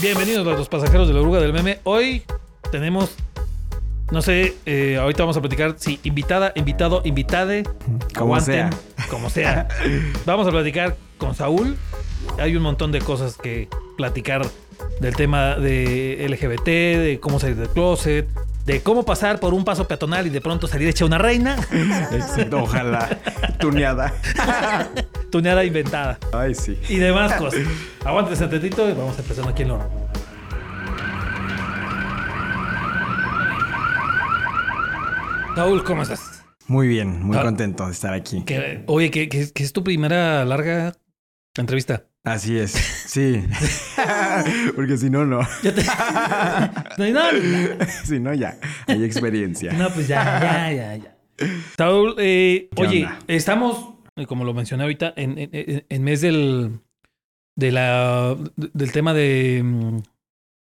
Bienvenidos a los pasajeros de la oruga del meme. Hoy tenemos, no sé, eh, ahorita vamos a platicar, sí, invitada, invitado, invitade. Como aguanten, sea. Como sea. Vamos a platicar con Saúl. Hay un montón de cosas que platicar del tema de LGBT, de cómo salir del closet, de cómo pasar por un paso peatonal y de pronto salir hecha una reina. Ojalá. Tuneada. Tuneada inventada. Ay, sí. y demás cosas. Aguántense tantito y vamos empezando aquí en lo. Saúl, ¿cómo estás? Muy bien, muy Ah. contento de estar aquí. Que- oye, que, que- que es tu primera larga entrevista. Así es, sí. Porque si no, no. Ya te... no, no, Si no, ya. Hay experiencia. no, pues ya, ya, ya, ya. Saúl, eh, ¿Qué oye, onda? estamos, eh, como lo mencioné ahorita, en, en- en- mes del, de la, del tema de... mm,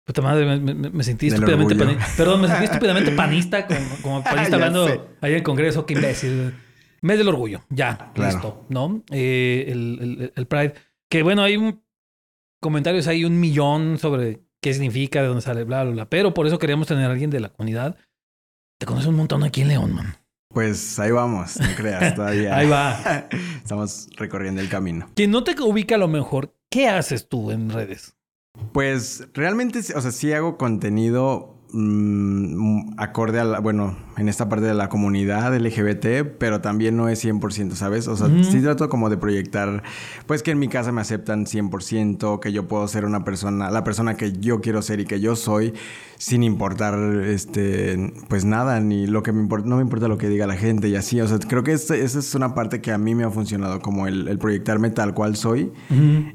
Puta madre, me, me- me sentí estúpidamente panista. Perdón, me sentí estúpidamente panista, como, como panista hablando sé. ahí en el Congreso, qué imbécil. Mes del orgullo, ya, Claro. listo, ¿no? Eh, el, el- el Pride. Que bueno, hay un comentarios, hay un millón sobre qué significa, de dónde sale, bla, bla, bla. Pero por eso queríamos tener a alguien de la comunidad. Te conoce un montón aquí en León, man. Pues ahí vamos, no creas, todavía. Ahí va. Estamos recorriendo el camino. Quien no te ubica a lo mejor, ¿qué haces tú en redes? Pues realmente, o sea, sí hago contenido mm, acorde a la, bueno, en esta parte de la comunidad LGBT, pero también no es 100%, ¿sabes? O sea, sí trato como de proyectar, pues que en mi casa me aceptan 100%, que yo puedo ser una persona, la persona que yo quiero ser y que yo soy, sin importar, este, pues nada, ni lo que me importa, no me importa lo que diga la gente y así, o sea, creo que esa es una parte que a mí me ha funcionado, como el, el proyectarme tal cual soy.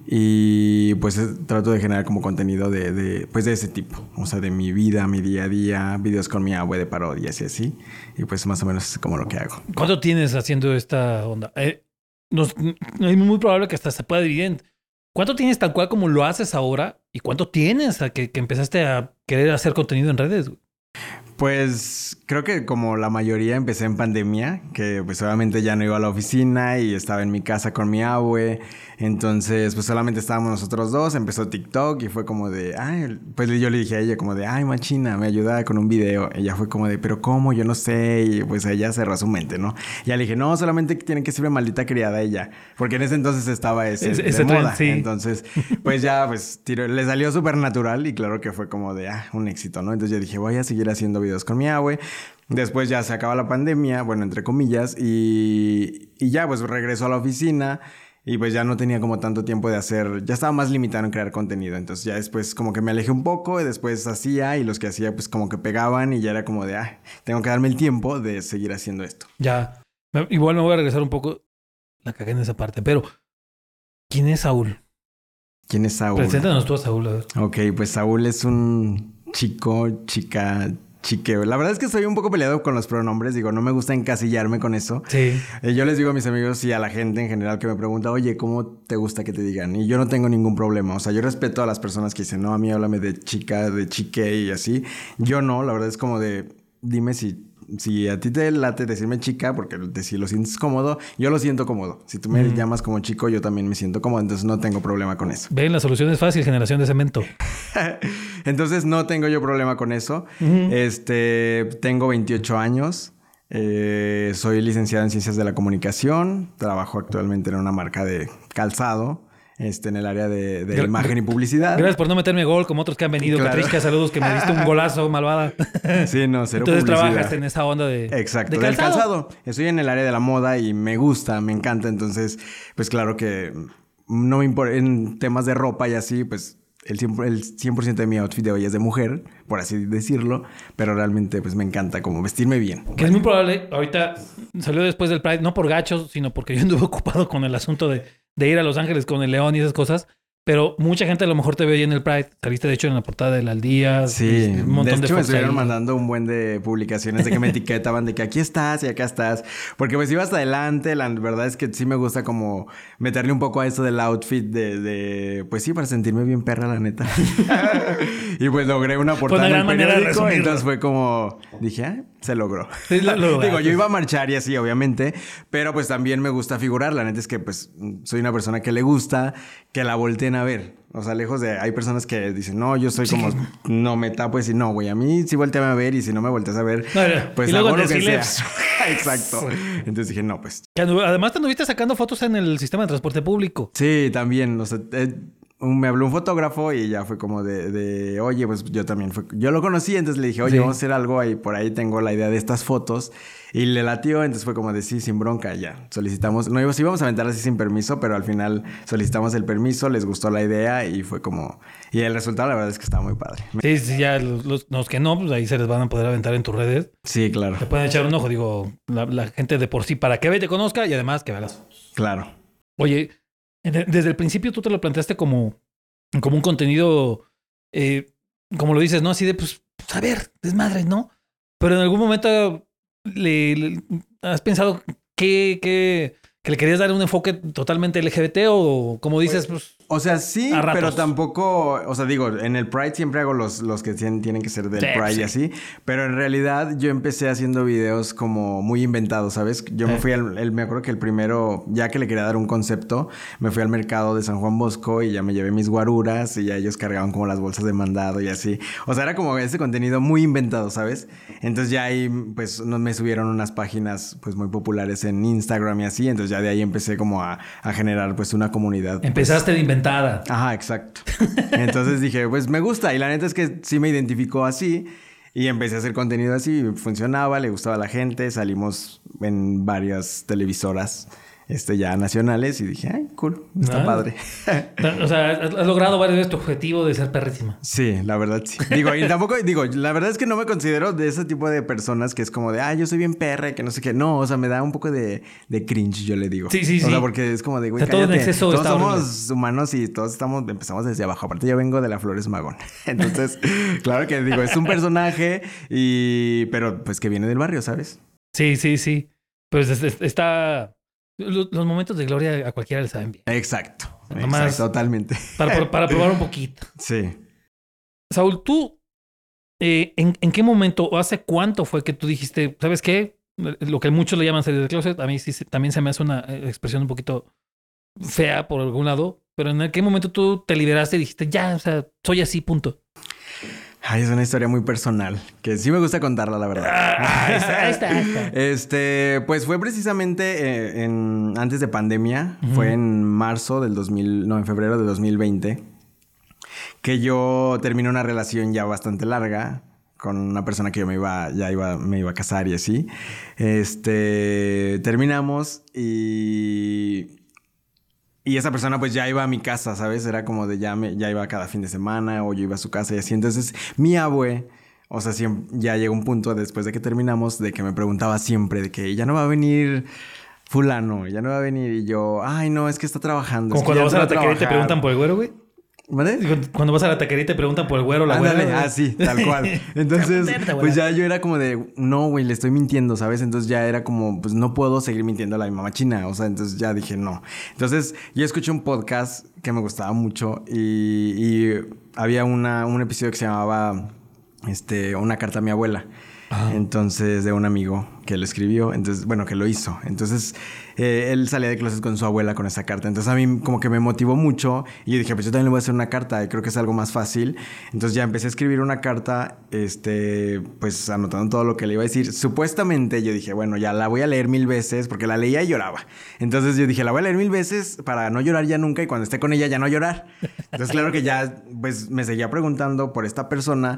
Y pues trato de generar como contenido de, de, pues de ese tipo. O sea, de mi vida, mi día a día, videos con mi abue de parodias y así. Y pues más o menos es como lo que hago. ¿Cuánto tienes haciendo esta onda? Eh, es muy probable que hasta se pueda dividir. ¿Cuánto tienes tal cual como lo haces ahora? ¿Y cuánto tienes a que, empezaste a querer hacer contenido en redes? Pues creo que como la mayoría empecé en pandemia, que pues obviamente ya no iba a la oficina y estaba en mi casa con mi abue. Entonces pues solamente estábamos nosotros dos, empezó TikTok y fue como de, ay, pues yo le dije a ella como de, ay machina, me ayuda con un video. Ella fue como de, pero ¿cómo? Yo no sé. Y pues ella cerró su mente, ¿no? Y ya le dije, no, solamente tiene que ser una maldita criada ella. Porque en ese entonces estaba ese, Ese- de ese moda. sí. Entonces pues ya pues tiró- le salió súper natural y claro que fue como de, ah, un éxito, ¿no? Entonces yo dije, voy a seguir haciendo videos con mi abue. Después ya se acaba la pandemia, bueno, entre comillas, y, y ya pues regreso a la oficina y pues ya no tenía como tanto tiempo de hacer, ya estaba más limitado en crear contenido, entonces ya después como que me alejé un poco y después hacía y los que hacía pues como que pegaban y ya era como de, ah, tengo que darme el tiempo de seguir haciendo esto. Ya. Igual me voy a regresar un poco. La cagué en esa parte. Pero, ¿quién es Saúl? ¿Quién es Saúl? Preséntanos tú a Saúl. a ver. Ok, pues Saúl es un chico, chica, chiqueo. La verdad es que estoy un poco peleado con los pronombres. Digo, no me gusta encasillarme con eso. Sí. Eh, yo les digo a mis amigos y a la gente en general que me pregunta, oye, ¿cómo te gusta que te digan? Y yo no tengo ningún problema. O sea, yo respeto a las personas que dicen, no, a mí háblame de chica, de chique y así. Yo no, la verdad es como de, dime si... Si a ti te late decirme chica, porque si lo sientes cómodo, yo lo siento cómodo. Si tú me Mm. llamas como chico, yo también me siento cómodo, entonces no tengo problema con eso. Ven, la solución es fácil, generación de cemento. Entonces no tengo yo problema con eso. Este, tengo 28 años. eh, soy licenciado en Ciencias de la Comunicación. Trabajo actualmente en una marca de calzado. Este, en el área de, imagen y publicidad. Gracias por no meterme gol como otros que han venido. Claro. Saludos, que me diste un golazo, malvada. Sí, no, cero Entonces publicidad. trabajas en esa onda de. Exacto, de del calzado. Estoy en el área de la moda y me gusta, me encanta. Entonces, pues claro que no me importa. En temas de ropa y así, pues el 100%, el 100 de mi outfit de hoy es de mujer, por así decirlo. Pero realmente, pues me encanta como vestirme bien. Que es muy probable, ahorita salió después del Pride, no por gachos, sino porque yo anduve ocupado con el asunto de, de ir a Los Ángeles con el León y esas cosas. Pero mucha gente a lo mejor te ve ahí en el Pride. Saliste, de hecho, en la portada del Al Día. Sí, un montón de de hecho me fotos estuvieron mandando un buen de publicaciones de que me etiquetaban de que aquí estás y acá estás, porque pues iba hasta adelante, la verdad es que sí me gusta como meterle un poco a eso del outfit de, de pues sí, para sentirme bien perra la neta. y pues logré una portada una en el de periódico, entonces fue como, dije, ah, se logró. Sí, lo- lo Digo, yo iba a marchar y así, obviamente, pero pues también me gusta figurar, la neta es que pues soy una persona que le gusta que la volteen a ver. O sea, lejos de... Hay personas que dicen, no, yo soy como... No me tapo y decir, no, güey, a mí sí volteame a ver y si no me volteas a ver, pues y luego hago lo que sea. Exacto. Entonces dije, no, pues... Además, te anduviste sacando fotos en el sistema de transporte público. Sí, también. O sea, eh, un- me habló un fotógrafo y ya fue como de, de, oye, pues yo también fue, yo lo conocí, entonces le dije, oye, Sí. vamos a hacer algo ahí, por ahí tengo la idea de estas fotos y le latió, entonces fue como de sí, sin bronca, ya, solicitamos, no íbamos, íbamos a aventar así sin permiso, pero al final solicitamos el permiso, les gustó la idea y fue como, y el resultado la verdad es que estaba muy padre. Sí, sí, ya los, los- los que no, pues ahí se les van a poder aventar en tus redes. Sí, claro, Te pueden echar un ojo, digo, la, la gente de por sí, para que ve y te conozca y además que veas. claro. Oye, desde el principio tú te lo planteaste como, como un contenido, eh, como lo dices, ¿no? Así de, pues, pues, a ver, desmadre, ¿no? Pero en algún momento le, le- has pensado que, que, que le querías dar un enfoque totalmente LGBT o como dices, pues, O sea, sí, pero tampoco, o sea, digo, en el Pride siempre hago los, los que tienen, tienen que ser del Sí, Pride sí. y así, pero en realidad yo empecé haciendo videos como muy inventados, ¿sabes? Yo me fui al, el- me acuerdo que el primero, ya que le quería dar un concepto, me fui al mercado de San Juan Bosco y ya me llevé mis guaruras y ya ellos cargaban como las bolsas de mandado y así. O sea, era como ese contenido muy inventado, ¿sabes? Entonces ya ahí, pues, no- me subieron unas páginas, pues, muy populares en Instagram y así, entonces ya de ahí empecé como a, a generar, pues, una comunidad. pues, empezaste de Ajá, exacto. Entonces dije, pues me gusta. Y la neta es que sí me identificó así. Y empecé a hacer contenido así. Funcionaba, le gustaba a la gente. Salimos en varias televisoras este, ya nacionales. Y dije, ay, cool, está Ah. padre. O sea, has logrado varias veces tu objetivo de ser perrísima. sí, la verdad sí. Digo, y tampoco, digo, la verdad es que no me considero de ese tipo de personas que es como de, ay, yo soy bien perra y que no sé qué. No, o sea, me da un poco de, de cringe, yo le digo. Sí, sí, O sí. sea, porque es como de, güey, O sea, todo en cállate. exceso Todos somos humanos y todos estamos, empezamos desde abajo. Aparte, yo vengo de la Flores Magón. Entonces, claro que digo, es un personaje y, pero pues que viene del barrio, ¿sabes? Sí, sí, sí. Pues es- es- está... Los, los momentos de gloria a cualquiera le saben bien. Exacto. Nomás- Exacto, totalmente. Para, para probar un poquito. Sí. Saúl, tú, eh, ¿en, en qué momento o hace cuánto fue que tú dijiste, ¿sabes qué? Lo que muchos le llaman salir del closet, a mí sí también se me hace una eh, expresión un poquito fea por algún lado, pero ¿en qué momento tú te liberaste y dijiste, ya, o sea, soy así, punto? Ay, es una historia muy personal, que sí me gusta contarla, la verdad. Ah. Este, pues fue precisamente eh, en, antes de pandemia, fue en marzo del 2000, no, en febrero de 2020, que yo terminé una relación ya bastante larga con una persona que yo me iba, ya iba, me iba a casar y así. Este, terminamos y... Y esa persona pues ya iba a mi casa, ¿sabes? Era como de ya, me, ya iba cada fin de semana o yo iba a su casa y así. Entonces mi abue, o sea, siem- ya llegó un punto después de que terminamos de que me preguntaba siempre de que ya no va a venir fulano, ya no va a venir. Y yo, ay no, es que está trabajando. Como es que cuando vas a la taquería y te trabajar". preguntan por el güero, güey. ¿Vale? Cuando vas a la taquería te preguntan por el güero, la Ándale, güera. así, tal cual. Entonces, pues ya yo era como de, no, güey, le estoy mintiendo, ¿sabes? Entonces ya era como, pues no puedo seguir mintiendo a la mamá china, o sea, entonces ya dije, no. Entonces yo escuché un podcast que me gustaba mucho y, y había una, un episodio que se llamaba, este, una carta a mi abuela. Entonces, de un amigo que lo escribió, entonces, bueno, que lo hizo. Entonces, eh, él salía de clases con su abuela con esa carta. Entonces, a mí como que me motivó mucho y yo dije, pues yo también le voy a hacer una carta, y creo que es algo más fácil. Entonces, ya empecé a escribir una carta, este, pues anotando todo lo que le iba a decir. Supuestamente, yo dije, bueno, ya la voy a leer mil veces porque la leía y lloraba. Entonces, yo dije, la voy a leer mil veces para no llorar ya nunca y cuando esté con ella ya no llorar. Entonces, claro que ya, pues me seguía preguntando por esta persona.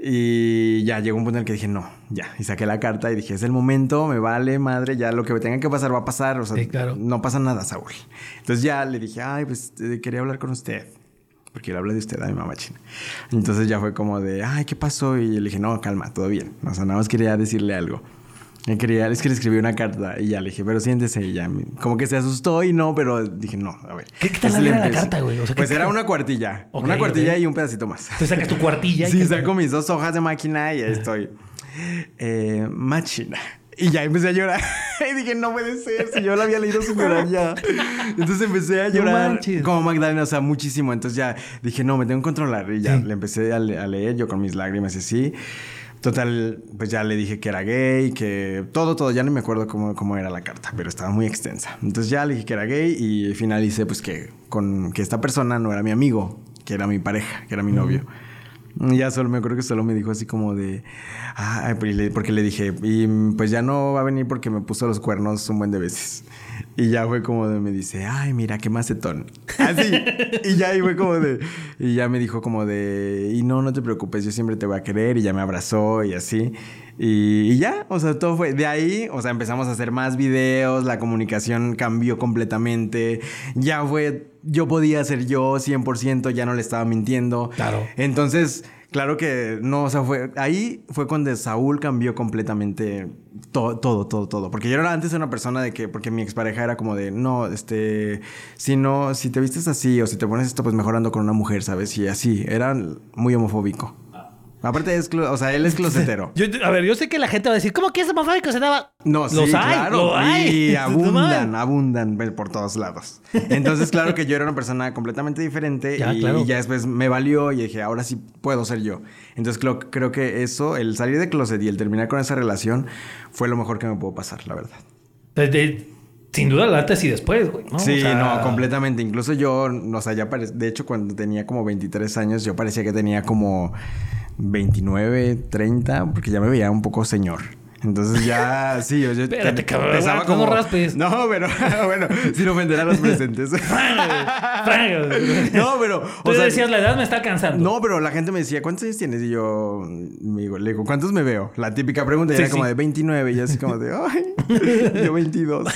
Y ya llegó un punto en el que dije, no, ya. Y saqué la carta y dije, es el momento, me vale, madre, ya lo que tenga que pasar va a pasar. O sea, Sí, claro. no pasa nada, Saúl. Entonces ya le dije, ay, pues eh, quería hablar con usted. Porque le hablé de usted a mi mamá china. Entonces ya fue como de, ay, ¿qué pasó? Y le dije, no, calma, todo bien. O sea, nada más quería decirle algo. Me quería, es que le escribí una carta y ya le dije, pero siéntese y ya. Como que se asustó y no, pero dije, no, a ver. ¿Qué- qué tal Entonces la empecé- carta, güey? O sea, ¿qué- pues era una cuartilla. Una cuartilla y un pedacito más. Tú sacas tu cuartilla. y Sí, saco mis dos hojas de máquina y ahí estoy. Eh, máquina. Y ya empecé a llorar. y dije, no puede ser. Si yo la había leído sin llorar ya. Entonces empecé a No llorar manches. como Magdalena, o sea, muchísimo. Entonces ya dije, no, me tengo que controlar. Y ya Sí. le empecé a, le- a leer yo con mis lágrimas y así. Total, pues ya le dije que era gay, que todo, todo, ya no me acuerdo cómo, cómo era la carta, pero estaba muy extensa. Entonces ya le dije que era gay y finalicé pues que, con, que esta persona no era mi amigo, que era mi pareja, que era mi novio. Ya solo me acuerdo que solo me dijo así como de. Ah, porque le dije, y pues ya no va a venir porque me puso los cuernos un buen de veces. Y ya fue como de, me dice, ay, mira, qué macetón. Así. y ya ahí fue como de. Y ya me dijo como de, y no, no te preocupes, yo siempre te voy a querer. Y ya me abrazó y así. Y, y, ya, o sea, todo fue de ahí, o sea, empezamos a hacer más videos, la comunicación cambió completamente, ya fue, yo podía ser yo 100%, ya no le estaba mintiendo. Claro. Entonces, claro que no, o sea, fue, ahí fue cuando Saúl cambió completamente todo, todo, todo, todo. Porque yo era antes una persona de que, porque mi expareja era como de, no, este, si no, si te vistes así o si te pones esto, pues mejorando con una mujer, ¿sabes? Y así, era muy homofóbico. Aparte, es o sea, él es closetero. a ver, yo sé que la gente va a decir, ¿cómo que es homofóbico? Se daba. No, sí, hay, claro. lo hay. Y abundan, abundan por todos lados. Entonces, claro que yo era una persona completamente diferente Ya, y, claro. y ya después me valió y dije, ahora sí puedo ser yo. Entonces, creo, creo que eso, el salir de closet y el terminar con esa relación, fue lo mejor que me pudo pasar, la verdad. De- de- sin duda, el antes y después, güey. ¿no? Sí, O sea, no, completamente. Incluso yo, o sea, ya pare- de hecho, cuando tenía como 23 años, yo parecía que tenía como 29, 30, porque ya me veía un poco señor. Entonces ya, sí, yo, yo Espérate, cabrón, no raspes. No, pero bueno, sin ofender a los presentes. No, pero, Tú o sea, decías, la edad me está cansando. no, pero la gente me decía, ¿cuántos años tienes? Y yo, me digo, le digo, ¿cuántos me veo? La típica pregunta Sí, era como de 29 y así como de, ay, yo 22.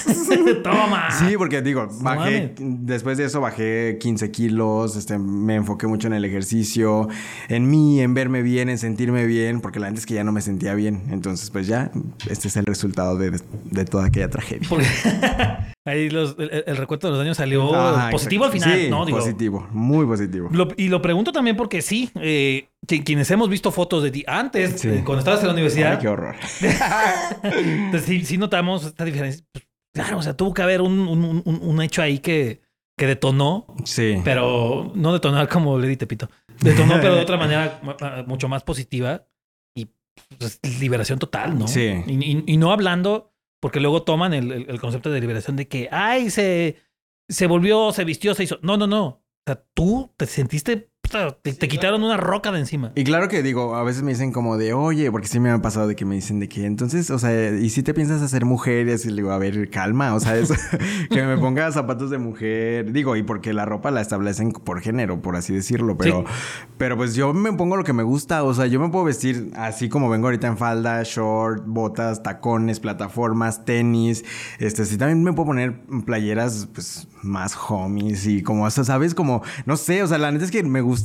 Toma. Sí, porque digo, No bajé, después de eso bajé 15 kilos, este, me enfoqué mucho en el ejercicio, en mí, en verme bien, en sentirme bien, porque la gente es que ya no me sentía bien. Entonces, pues ya, este es el resultado de, de toda aquella tragedia. Porque ahí los- el, el recuento de los daños salió Ajá, positivo al final, Sí, ¿no? Digo, positivo, muy positivo. Lo- y lo pregunto también porque sí, eh, qui- quienes hemos visto fotos de ti antes, Sí. eh, cuando estabas en la Ay, universidad, qué horror. pues sí, sí notamos esta diferencia. Pues, claro, o sea, tuvo que haber un, un- un- un hecho ahí que, que detonó, Sí. pero no detonar como Lady Tepito. Detonó, pero de otra manera ma- ma- mucho más positiva pues, liberación total, ¿no? Sí. Y, y- y no hablando, porque luego toman el, el- el concepto de liberación de que, ay, se, se volvió, se vistió, se hizo. No, no, no. O sea, tú te sentiste, te, te quitaron una roca de encima. Y claro que digo, a veces me dicen como de, oye, porque sí me ha pasado de que me dicen de que, entonces, o sea, ¿y si te piensas hacer mujer? Y así le digo, a ver, calma, o sea, eso, que me ponga zapatos de mujer, digo, y porque la ropa la establecen por género, por así decirlo, pero, pero pues yo me pongo lo que me gusta, o sea, yo me puedo vestir así como vengo ahorita en falda, short, botas, tacones, plataformas, tenis, este, sí, también me puedo poner playeras, pues, más homies y como, o sea, ¿sabes? Como, no sé, o sea, la neta es que me gusta,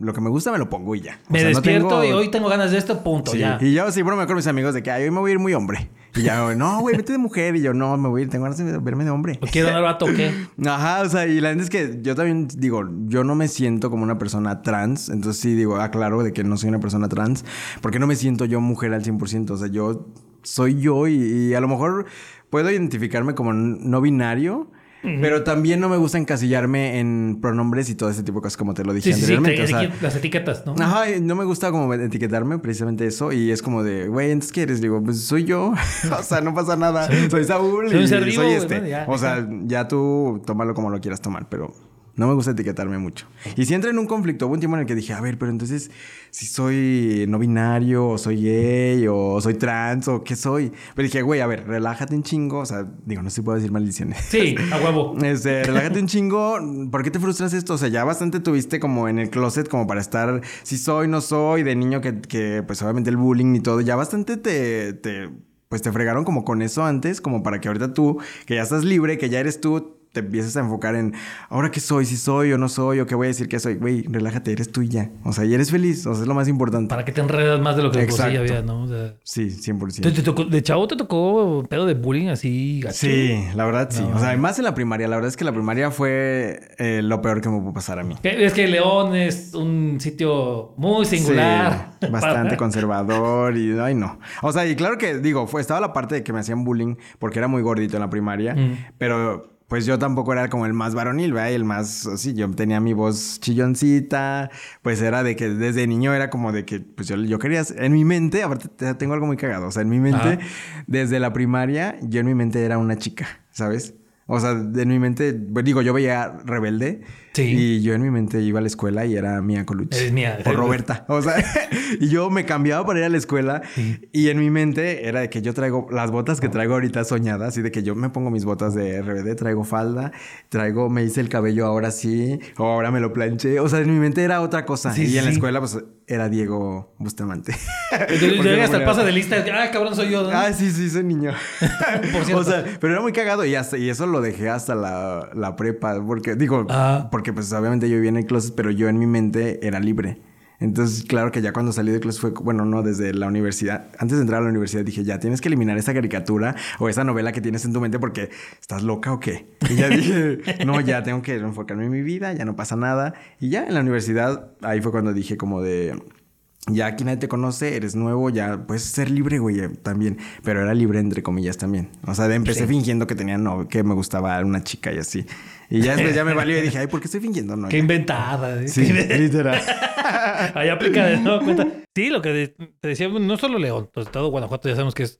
lo que me gusta me lo pongo y ya. O Me sea, no despierto tengo- y hoy tengo ganas de esto, punto, Sí, ya. y yo sí, bueno, me acuerdo mis amigos de que "Ay, hoy me voy a ir muy hombre. Y ya, no, güey, vete de mujer. Y yo, no, me voy a ir, tengo ganas de verme de hombre. ¿O quiero dar vato qué? Ajá, o sea, y la verdad es que yo también digo, yo no me siento como una persona trans, entonces sí digo, aclaro de que no soy una persona trans, porque no me siento yo mujer al 100%, o sea, yo soy yo y, y a lo mejor puedo identificarme como no binario. Pero también no me gusta encasillarme en pronombres y todo ese tipo de cosas como te lo dije Sí, sí, sí, anteriormente. te- o sea, las etiquetas, ¿no? Ajá, no me gusta como etiquetarme precisamente eso y es como de, güey, entonces ¿qué eres? Digo, pues soy yo, o sea, no pasa nada, soy Saúl soy un y ser vivo, soy este. o sea, ya tú tómalo como lo quieras tomar, pero no me gusta etiquetarme mucho. Y si entra en un conflicto, hubo un tiempo en el que dije, a ver, pero entonces si soy no binario o soy gay o soy trans o qué soy. Pero dije, güey, a ver, relájate un chingo, o sea, digo, no se puede decir maldiciones. Sí, a huevo. Este, relájate un chingo. ¿Por qué te frustras esto? O sea, ya bastante tuviste como en el closet como para estar si soy, no soy, de niño que, que pues obviamente el bullying y todo. Ya bastante te, te, pues te fregaron como con eso antes, como para que ahorita tú, que ya estás libre, que ya eres tú, te empieces a enfocar en ahora qué soy, si soy o no soy, o qué voy a decir que soy. Güey, relájate, eres tú y ya. O sea, y eres feliz. O sea, es lo más importante. Para que te enredas más de lo que Exacto. había, ¿no? O sea, Sí, 100%. ¿te- te tocó- de chavo te tocó pedo de bullying así gacho? Sí, la verdad sí. No. O sea, más en la primaria. La verdad es que la primaria fue eh, lo peor que me pudo pasar a mí. Es que León es un sitio muy singular. Sí, bastante Para- conservador y ay no. O sea, y claro que digo, fue estaba la parte de que me hacían bullying porque era muy gordito en la primaria, Mm. pero pues yo tampoco era como el más varonil, ¿verdad? Y el más, así, yo tenía mi voz chilloncita, pues era de que desde niño era como de que, pues yo, yo quería, en mi mente, aparte tengo algo muy cagado, o sea, en mi mente, desde la primaria, yo en mi mente era una chica, ¿sabes? O sea, en mi mente, pues digo, yo veía Rebelde. Sí. Y yo en mi mente iba a la escuela y era Mía Colucci. Es mía. O Roberta. O sea, y yo me cambiaba para ir a la escuela. Y en mi mente era de que yo traigo las botas que traigo ahorita soñadas. Y de que yo me pongo mis botas de RBD, traigo falda, traigo, me hice el cabello ahora sí, o ahora me lo planché. O sea, en mi mente era otra cosa. y en la escuela, pues era Diego Bustamante. Llegué hasta el pase de lista. Ah, cabrón, soy yo. Ah, sí, sí, soy niño. Por cierto. O sea, pero era muy cagado y, hasta, y eso lo dejé hasta la, la prepa. Porque, digo, ah. porque pues obviamente yo vivía en el closet, pero yo en mi mente era libre. Entonces, claro que ya cuando salí de clase fue, bueno, no, desde la universidad. Antes de entrar a la universidad dije, ya tienes que eliminar esa caricatura o esa novela que tienes en tu mente porque estás loca o qué. Y ya dije, no, ya tengo que enfocarme en mi vida, ya no pasa nada. Y ya en la universidad, ahí fue cuando dije como de, ya aquí nadie te conoce, eres nuevo, ya puedes ser libre, güey, eh, también. Pero era libre entre comillas también. O sea, empecé fingiendo que tenía no, que me gustaba una chica y así. Y ya después ya me valió y dije, ay, ¿por qué estoy fingiendo? No, qué inventada. ¿eh? Sí, literal. Ahí aplica de nuevo cuenta. Sí, lo que te decía, no solo León, pues todo Guanajuato ya sabemos que es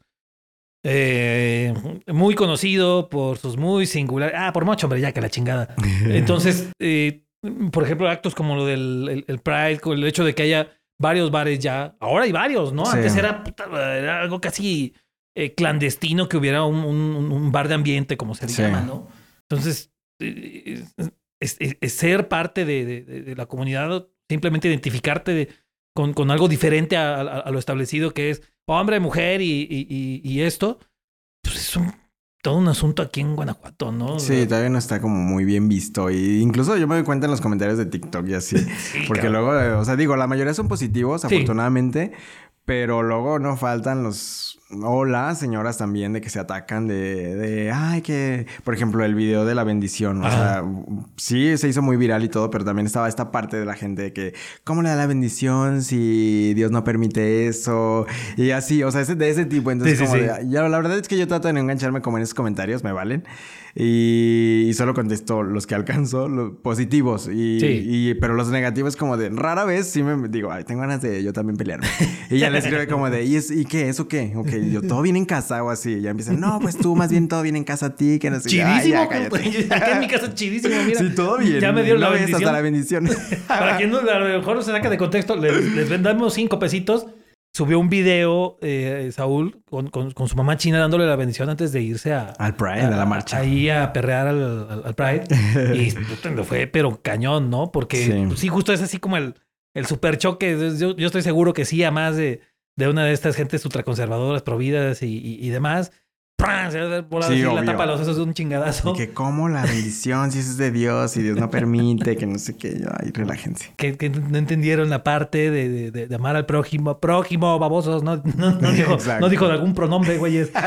eh, muy conocido por sus muy singulares. Ah, por macho, hombre, ya que la chingada. Entonces, eh, por ejemplo, actos como lo del el, Pride, el hecho de que haya varios bares ya. Ahora hay varios, ¿no? Antes era, algo casi eh, clandestino que hubiera un, un, bar de ambiente, como se llama, ¿no? Entonces, es, ser parte de, la comunidad, simplemente identificarte con, con, algo diferente a, lo establecido que es hombre, mujer y, y, esto, pues es un, todo un asunto aquí en Guanajuato, ¿no? Sí, todavía no está como muy bien visto. Y incluso yo me doy cuenta en los comentarios de TikTok y así. porque luego, eh, o sea, digo, la mayoría son positivos, afortunadamente, pero luego no faltan los Hola, señoras también de que se atacan de, de, ay, que, por ejemplo, el video de la bendición, o sea, sí, se hizo muy viral y todo, pero también estaba esta parte de la gente de que, ¿cómo le da la bendición si Dios no permite eso? Y así, o sea, de ese tipo, entonces como ya, la verdad es que yo trato de no engancharme como en esos comentarios, me valen, y, solo contesto los que alcanzo, los positivos, y, y, pero los negativos como de, rara vez sí me digo, ay, tengo ganas de yo también pelearme, y ya le escribe como de, ¿y, ¿y qué? ¿Eso qué? Ok, yo, todo viene en casa o así. ya empiezan, no, pues tú más bien todo viene en casa a ti, que no sé. Chidísimo. acá en mi casa chidísimo, mira. Sí, todo bien. Ya me dio la bendición. hasta la bendición. Para quien no, a lo mejor se saca de contexto, les, les vendamos cinco pesitos. Subió un video, eh, Saúl, con, con, su mamá china dándole la bendición antes de irse a... Al Pride, a, la marcha. Ahí a perrear al, al, Pride. y fue, pero cañón, ¿no? Porque sí. Pues, sí, justo es así como el, el super choque. Yo, yo estoy seguro que sí, a más de de una de estas gentes ultraconservadoras, providas y, y, demás. ¡Pran! Se va sí, la tapa los esos de un chingadazo. Y que como la bendición, si eso es de Dios, y Dios no permite, que no sé qué. Ay, relájense. Que, que no entendieron la parte de, de, de, amar al prójimo. Prójimo, babosos. No, no, no dijo, no dijo de algún pronombre, güeyes.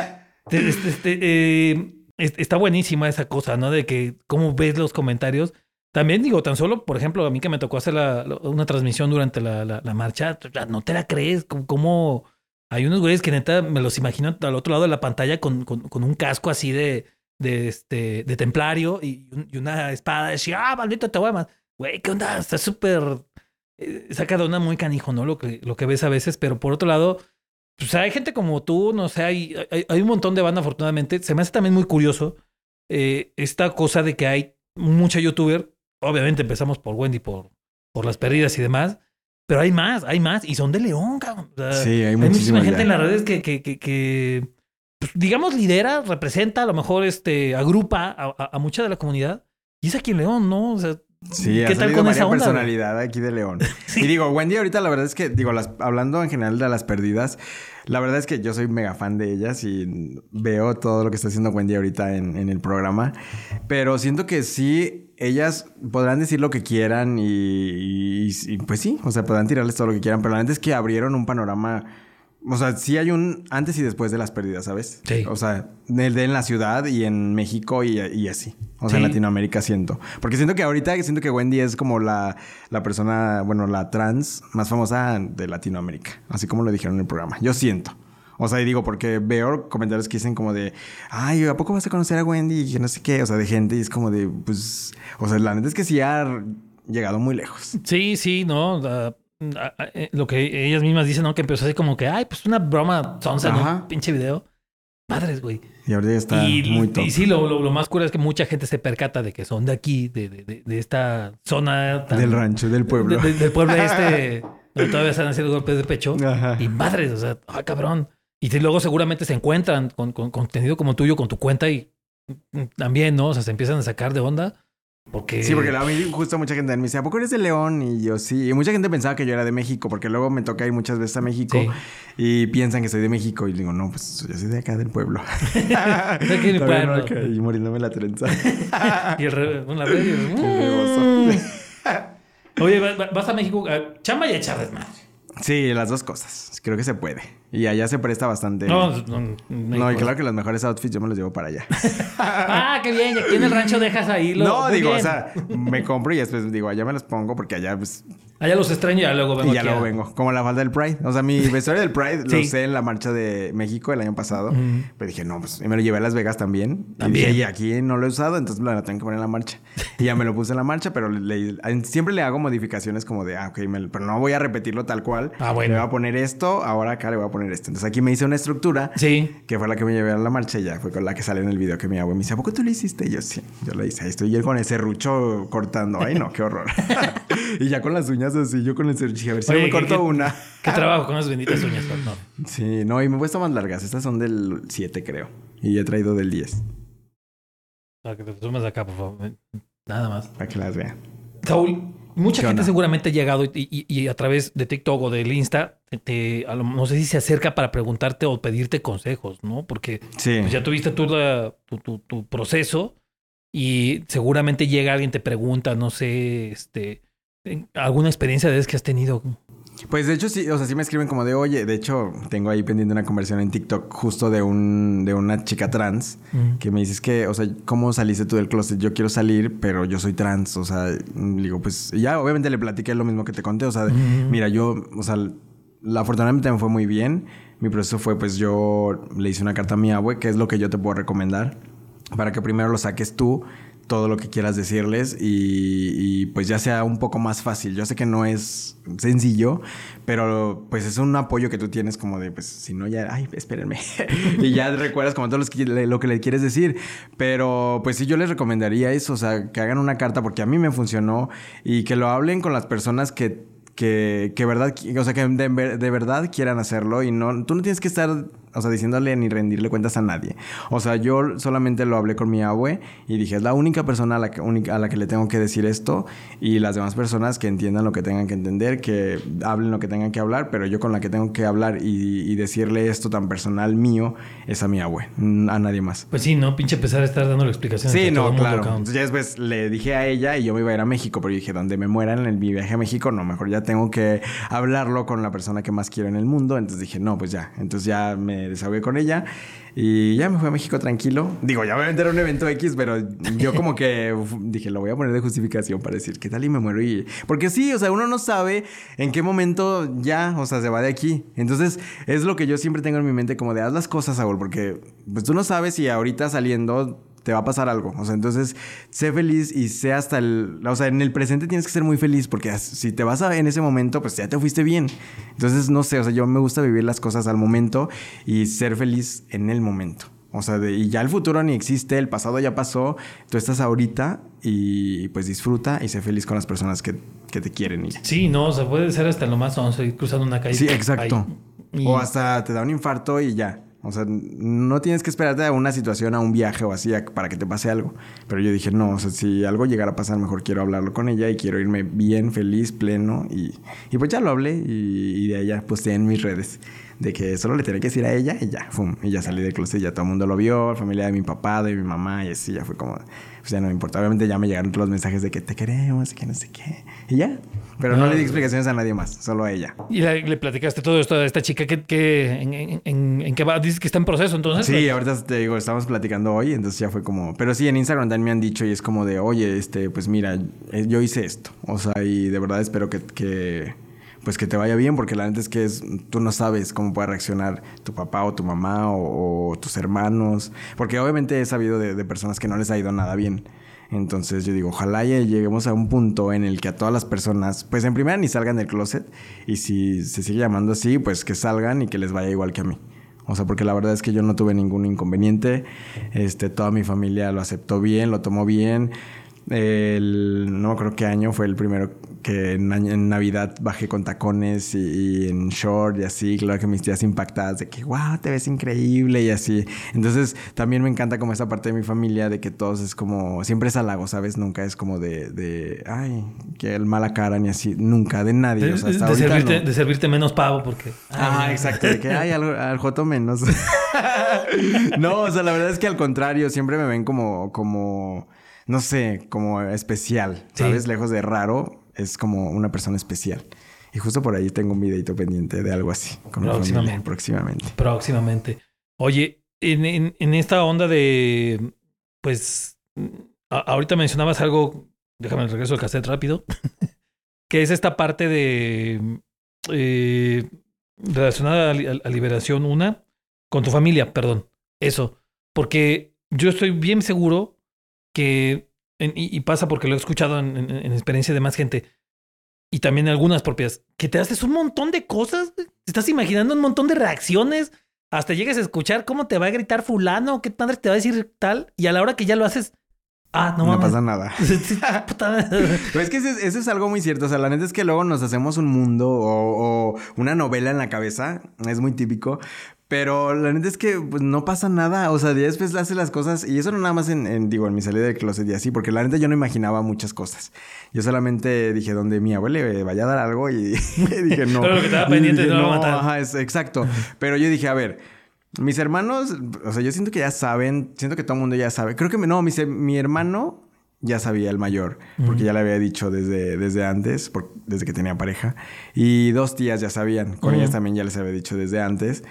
Este, este, eh, está buenísima esa cosa, ¿no? De que cómo ves los comentarios también digo, tan solo, por ejemplo, a mí que me tocó hacer una transmisión durante la, marcha, no te la crees, como hay unos güeyes que neta me los imagino al otro lado de la pantalla con, con, un casco así de, de, este, de templario y, una espada. Decía, ah, maldito te voy a. Güey, ¿qué onda? Está súper. Eh, saca de muy canijo, ¿no? Lo que, lo que ves a veces, pero por otro lado, pues hay gente como tú, no sé, hay, hay, un montón de banda, afortunadamente. Se me hace también muy curioso eh, esta cosa de que hay mucha youtuber obviamente empezamos por Wendy por, por las pérdidas y demás. Pero hay más, hay más. Y son de León, cabrón. sí, hay, muchísima gente en las redes que, que, que, pues, digamos, lidera, representa, a lo mejor este, agrupa a, a, mucha de la comunidad. Y es aquí en León, ¿no? O sea, Sí, ¿Qué tal con esa personalidad aquí de León. Y digo, Wendy ahorita la verdad es que, digo, las, hablando en general de las perdidas, la verdad es que yo soy mega fan de ellas y veo todo lo que está haciendo Wendy ahorita en, en el programa. Pero siento que sí, ellas podrán decir lo que quieran y, y, pues sí, o sea, podrán tirarles todo lo que quieran, pero la verdad es que abrieron un panorama o sea, sí hay un antes y después de las pérdidas, ¿sabes? Sí. O sea, de en la ciudad y en México y, y así. O sea, en Latinoamérica siento. Porque siento que ahorita siento que Wendy es como la, la persona, bueno, la trans más famosa de Latinoamérica. Así como lo dijeron en el programa. Yo siento. O sea, y digo, porque veo comentarios que dicen como de, ay, ¿a poco vas a conocer a Wendy? Y no sé qué, o sea, de gente, y es como de, pues, o sea, la neta es que sí ha llegado muy lejos. Sí, sí, ¿no? Eh, lo que ellas mismas dicen, ¿no? Que empezó así como que, ay, pues una broma. Ajá. Pinche video. Madres, güey. Y ahorita ya está y, muy top. y sí, lo, lo, lo más cura es que mucha gente se percata de que son de aquí, de, de, de, esta zona tan- Del rancho, del pueblo. de- de- del pueblo este, donde todavía están haciendo golpes de pecho. Ajá. Y madres, o sea, ah, cabrón. Y luego seguramente se encuentran con, con contenido como tuyo, con tu cuenta y mm, también, ¿no? O sea, se empiezan a sacar de onda. Porque. Sí, porque a mí justo mucha gente me dice, ¿a poco eres de León? Y yo sí. Y mucha gente pensaba que yo era de México, porque luego me toca ir muchas veces a México Sí. y piensan que soy de México. Y digo, no, pues yo soy de acá del pueblo. aquí del Todavía no pueblo. acá, y muriéndome la trenza. Y el re- El rebozo. Oye, va- va- vas a México, chamba y a echar desmadre. Sí, las dos cosas. Creo que se puede. Y allá se presta bastante. No, no, No, y claro que los mejores outfits yo me los llevo para allá. Ah, qué bien. Y aquí en el rancho dejas ahí lo. no, digo, bien. o sea, me compro y después digo, allá me los pongo porque allá pues Allá los extraño y ya luego vengo y ya aquí luego a- vengo. Como la falda del Pride. O sea, mi vestuario del Pride lo usé en la marcha de México el año pasado. Pero dije, no, pues y me lo llevé a Las Vegas también. También. Y dije, aquí no lo he usado, entonces me lo tengo que poner en la marcha. Y ya me lo puse en la marcha, pero le- le- siempre le hago modificaciones como de, ah, ok, me pero no voy a repetirlo tal cual. Ah, bueno. Le voy a poner esto, ahora acá le voy a poner esto. Entonces aquí me hice una estructura. Sí. Que fue la que me llevé a la marcha y ya fue con la que sale en el video que mi abuelo me dice, ¿a poco tú lo hiciste? Y yo, sí, yo lo hice. Ahí estoy yo con ese rucho cortando. Ay, no, qué horror. y ya con las uñas así, yo con el serrucho. A ver si Oye, me ¿qué- corto una. Qué trabajo con esas benditas uñas, no. Sí, no, y me he puesto más largas. Estas son del 7, creo. Y he traído del 10, Para que te sumas acá, por favor. Nada más. para que las vean. Saúl, mucha ¿Qué gente onda? seguramente ha llegado y, y- y a través de TikTok o del Insta, te- te- a lo- no sé si se acerca para preguntarte o pedirte consejos, ¿no? Porque Sí. pues, ya tuviste tú la- tu, tu- tu proceso y seguramente llega alguien, te pregunta, no sé, este, alguna experiencia de que has tenido. Pues de hecho sí, o sea, sí me escriben como de, oye, de hecho tengo ahí pendiente una conversión en TikTok justo de un de una chica trans Mm. que me dices que, o sea, ¿cómo saliste tú del closet? Yo quiero salir, pero yo soy trans, o sea, digo, pues ya obviamente le platiqué lo mismo que te conté, o sea, mira, yo, o sea, la, afortunadamente me fue muy bien. Mi proceso fue, pues yo le hice una carta a mi abue, que es lo que yo te puedo recomendar, para que primero lo saques tú, todo lo que quieras decirles y, pues ya sea un poco más fácil. Yo sé que no es sencillo, pero pues es un apoyo que tú tienes como de, pues si no ya, ay, espérenme. y ya recuerdas como todo lo que le quieres decir. Pero pues sí, yo les recomendaría eso, o sea, que hagan una carta porque a mí me funcionó y que lo hablen con las personas que que, que verdad, o sea, que de, de verdad quieran hacerlo y no, tú no tienes que estar, o sea, diciéndole ni rendirle cuentas a nadie. O sea, yo solamente lo hablé con mi abue y dije, es la única persona a la que, a la que le tengo que decir esto y las demás personas que entiendan lo que tengan que entender, que hablen lo que tengan que hablar, pero yo con la que tengo que hablar y, y decirle esto tan personal mío es a mi abue, a nadie más. Pues sí, ¿no? Pinche empezar a estar dando explicaciones. Sí, a todo no, claro. Entonces ya después le dije a ella y yo me iba a ir a México, pero yo dije, donde me muera en el, mi viaje a México, no, mejor ya tengo que hablarlo con la persona que más quiero en el mundo. Entonces dije, no, pues ya. Entonces ya me desahogué con ella y ya me fui a México tranquilo. Digo, ya obviamente era un evento X, pero yo como que dije, lo voy a poner de justificación para decir, ¿qué tal y me muero? Y... Porque sí, o sea, uno no sabe en qué momento ya, o sea, se va de aquí. Entonces es lo que yo siempre tengo en mi mente como de, haz las cosas, Saúl, porque pues tú no sabes si ahorita saliendo te va a pasar algo. O sea, entonces, sé feliz y sé hasta el... O sea, en el presente tienes que ser muy feliz porque si te vas a, en ese momento, pues ya te fuiste bien. Entonces, no sé, o sea, yo me gusta vivir las cosas al momento y ser feliz en el momento. O sea, de- y ya el futuro ni existe, el pasado ya pasó, tú estás ahorita y pues disfruta y sé feliz con las personas que, que te quieren. Y. Sí, no, o sea, puede ser hasta lo más once, ir cruzando una calle. Sí, exacto. Y- O hasta te da un infarto y ya. O sea, no tienes que esperarte a una situación, a un viaje o así, para que te pase algo. Pero yo dije, no, o sea, si algo llegara a pasar, mejor quiero hablarlo con ella y quiero irme bien, feliz, pleno. Y, y pues ya lo hablé y, de ya posté en mis redes de que solo le tenía que decir a ella y ya, ¡fum! Y ya salí del closet, ya todo el mundo lo vio, la familia de mi papá, de mi mamá y así, ya fue como, pues ya no me importa. Obviamente ya me llegaron los mensajes de que te queremos y que no sé qué. Y ya. Pero no, No. le di explicaciones a nadie más, solo a ella. Y le, le platicaste todo esto a esta chica que, que en, en, en- en qué va, dices que está en proceso, entonces. Sí, ahorita te digo, estamos platicando hoy, entonces ya fue como. Pero sí, en Instagram también me han dicho y es como de, oye, este, pues mira, eh, yo hice esto. O sea, y de verdad espero que, que pues que te vaya bien, porque la neta es que es, tú no sabes cómo puede reaccionar tu papá o tu mamá o, tus hermanos, porque obviamente he sabido de, personas que no les ha ido nada bien. Entonces yo digo, ojalá lleguemos a un punto en el que a todas las personas, pues en primera ni salgan del closet, y si se sigue llamando así, pues que salgan y que les vaya igual que a mí. O sea, porque la verdad es que yo no tuve ningún inconveniente. Este, toda mi familia lo aceptó bien, lo tomó bien. El, no creo qué año fue el primero que en, Navidad bajé con tacones y, en short y así. Claro que mis tías impactadas de que, wow, te ves increíble y así. Entonces también me encanta como esa parte de mi familia de que todos es como, siempre es halago, ¿sabes? Nunca es como de, de ay, que el mala cara ni así. Nunca, de nadie. De, o sea, hasta de, servirte, de, servirte, menos pavo porque... Ah, exacto. De que, ay, al, al joto menos. no, o sea, la verdad es que al contrario, siempre me ven como, como no sé, como especial, ¿sabes? Lejos de raro, es como una persona especial. Y justo por ahí tengo un videito pendiente de algo así. Con próximamente. próximamente. Próximamente. Oye, en, esta onda de, pues, ahorita mencionabas algo, déjame el regreso al cassette rápido, que es esta parte de eh, relacionada a, Liberación una con tu familia, perdón, eso, porque yo estoy bien seguro que, y, pasa porque lo he escuchado en, experiencia de más gente, y también algunas propias, que te haces un montón de cosas, te estás imaginando un montón de reacciones, hasta llegues a escuchar cómo te va a gritar fulano, qué padre te va a decir tal, y a la hora que ya lo haces, Ah, no, no pasa nada. Pero es que eso, es algo muy cierto. O sea, la neta es que luego nos hacemos un mundo o, o, una novela en la cabeza. Es muy típico. Pero la neta es que pues, no pasa nada. O sea, ya después hace las cosas. Y eso no nada más en, digo, en mi salida del closet y así. Porque la neta yo no imaginaba muchas cosas. Yo solamente dije, donde mi abuela vaya a dar algo. Y dije, no. Pero lo que estaba pendiente no, a matar. Ajá, es, exacto. Pero yo dije, a ver. Mis hermanos, o sea, yo siento que ya saben, siento que todo el mundo ya sabe. Creo que no, mi, mi hermano ya sabía el mayor, porque ya le había dicho desde, desde antes, desde que tenía pareja. Y dos tías ya sabían, con ellas también ya les había dicho desde antes,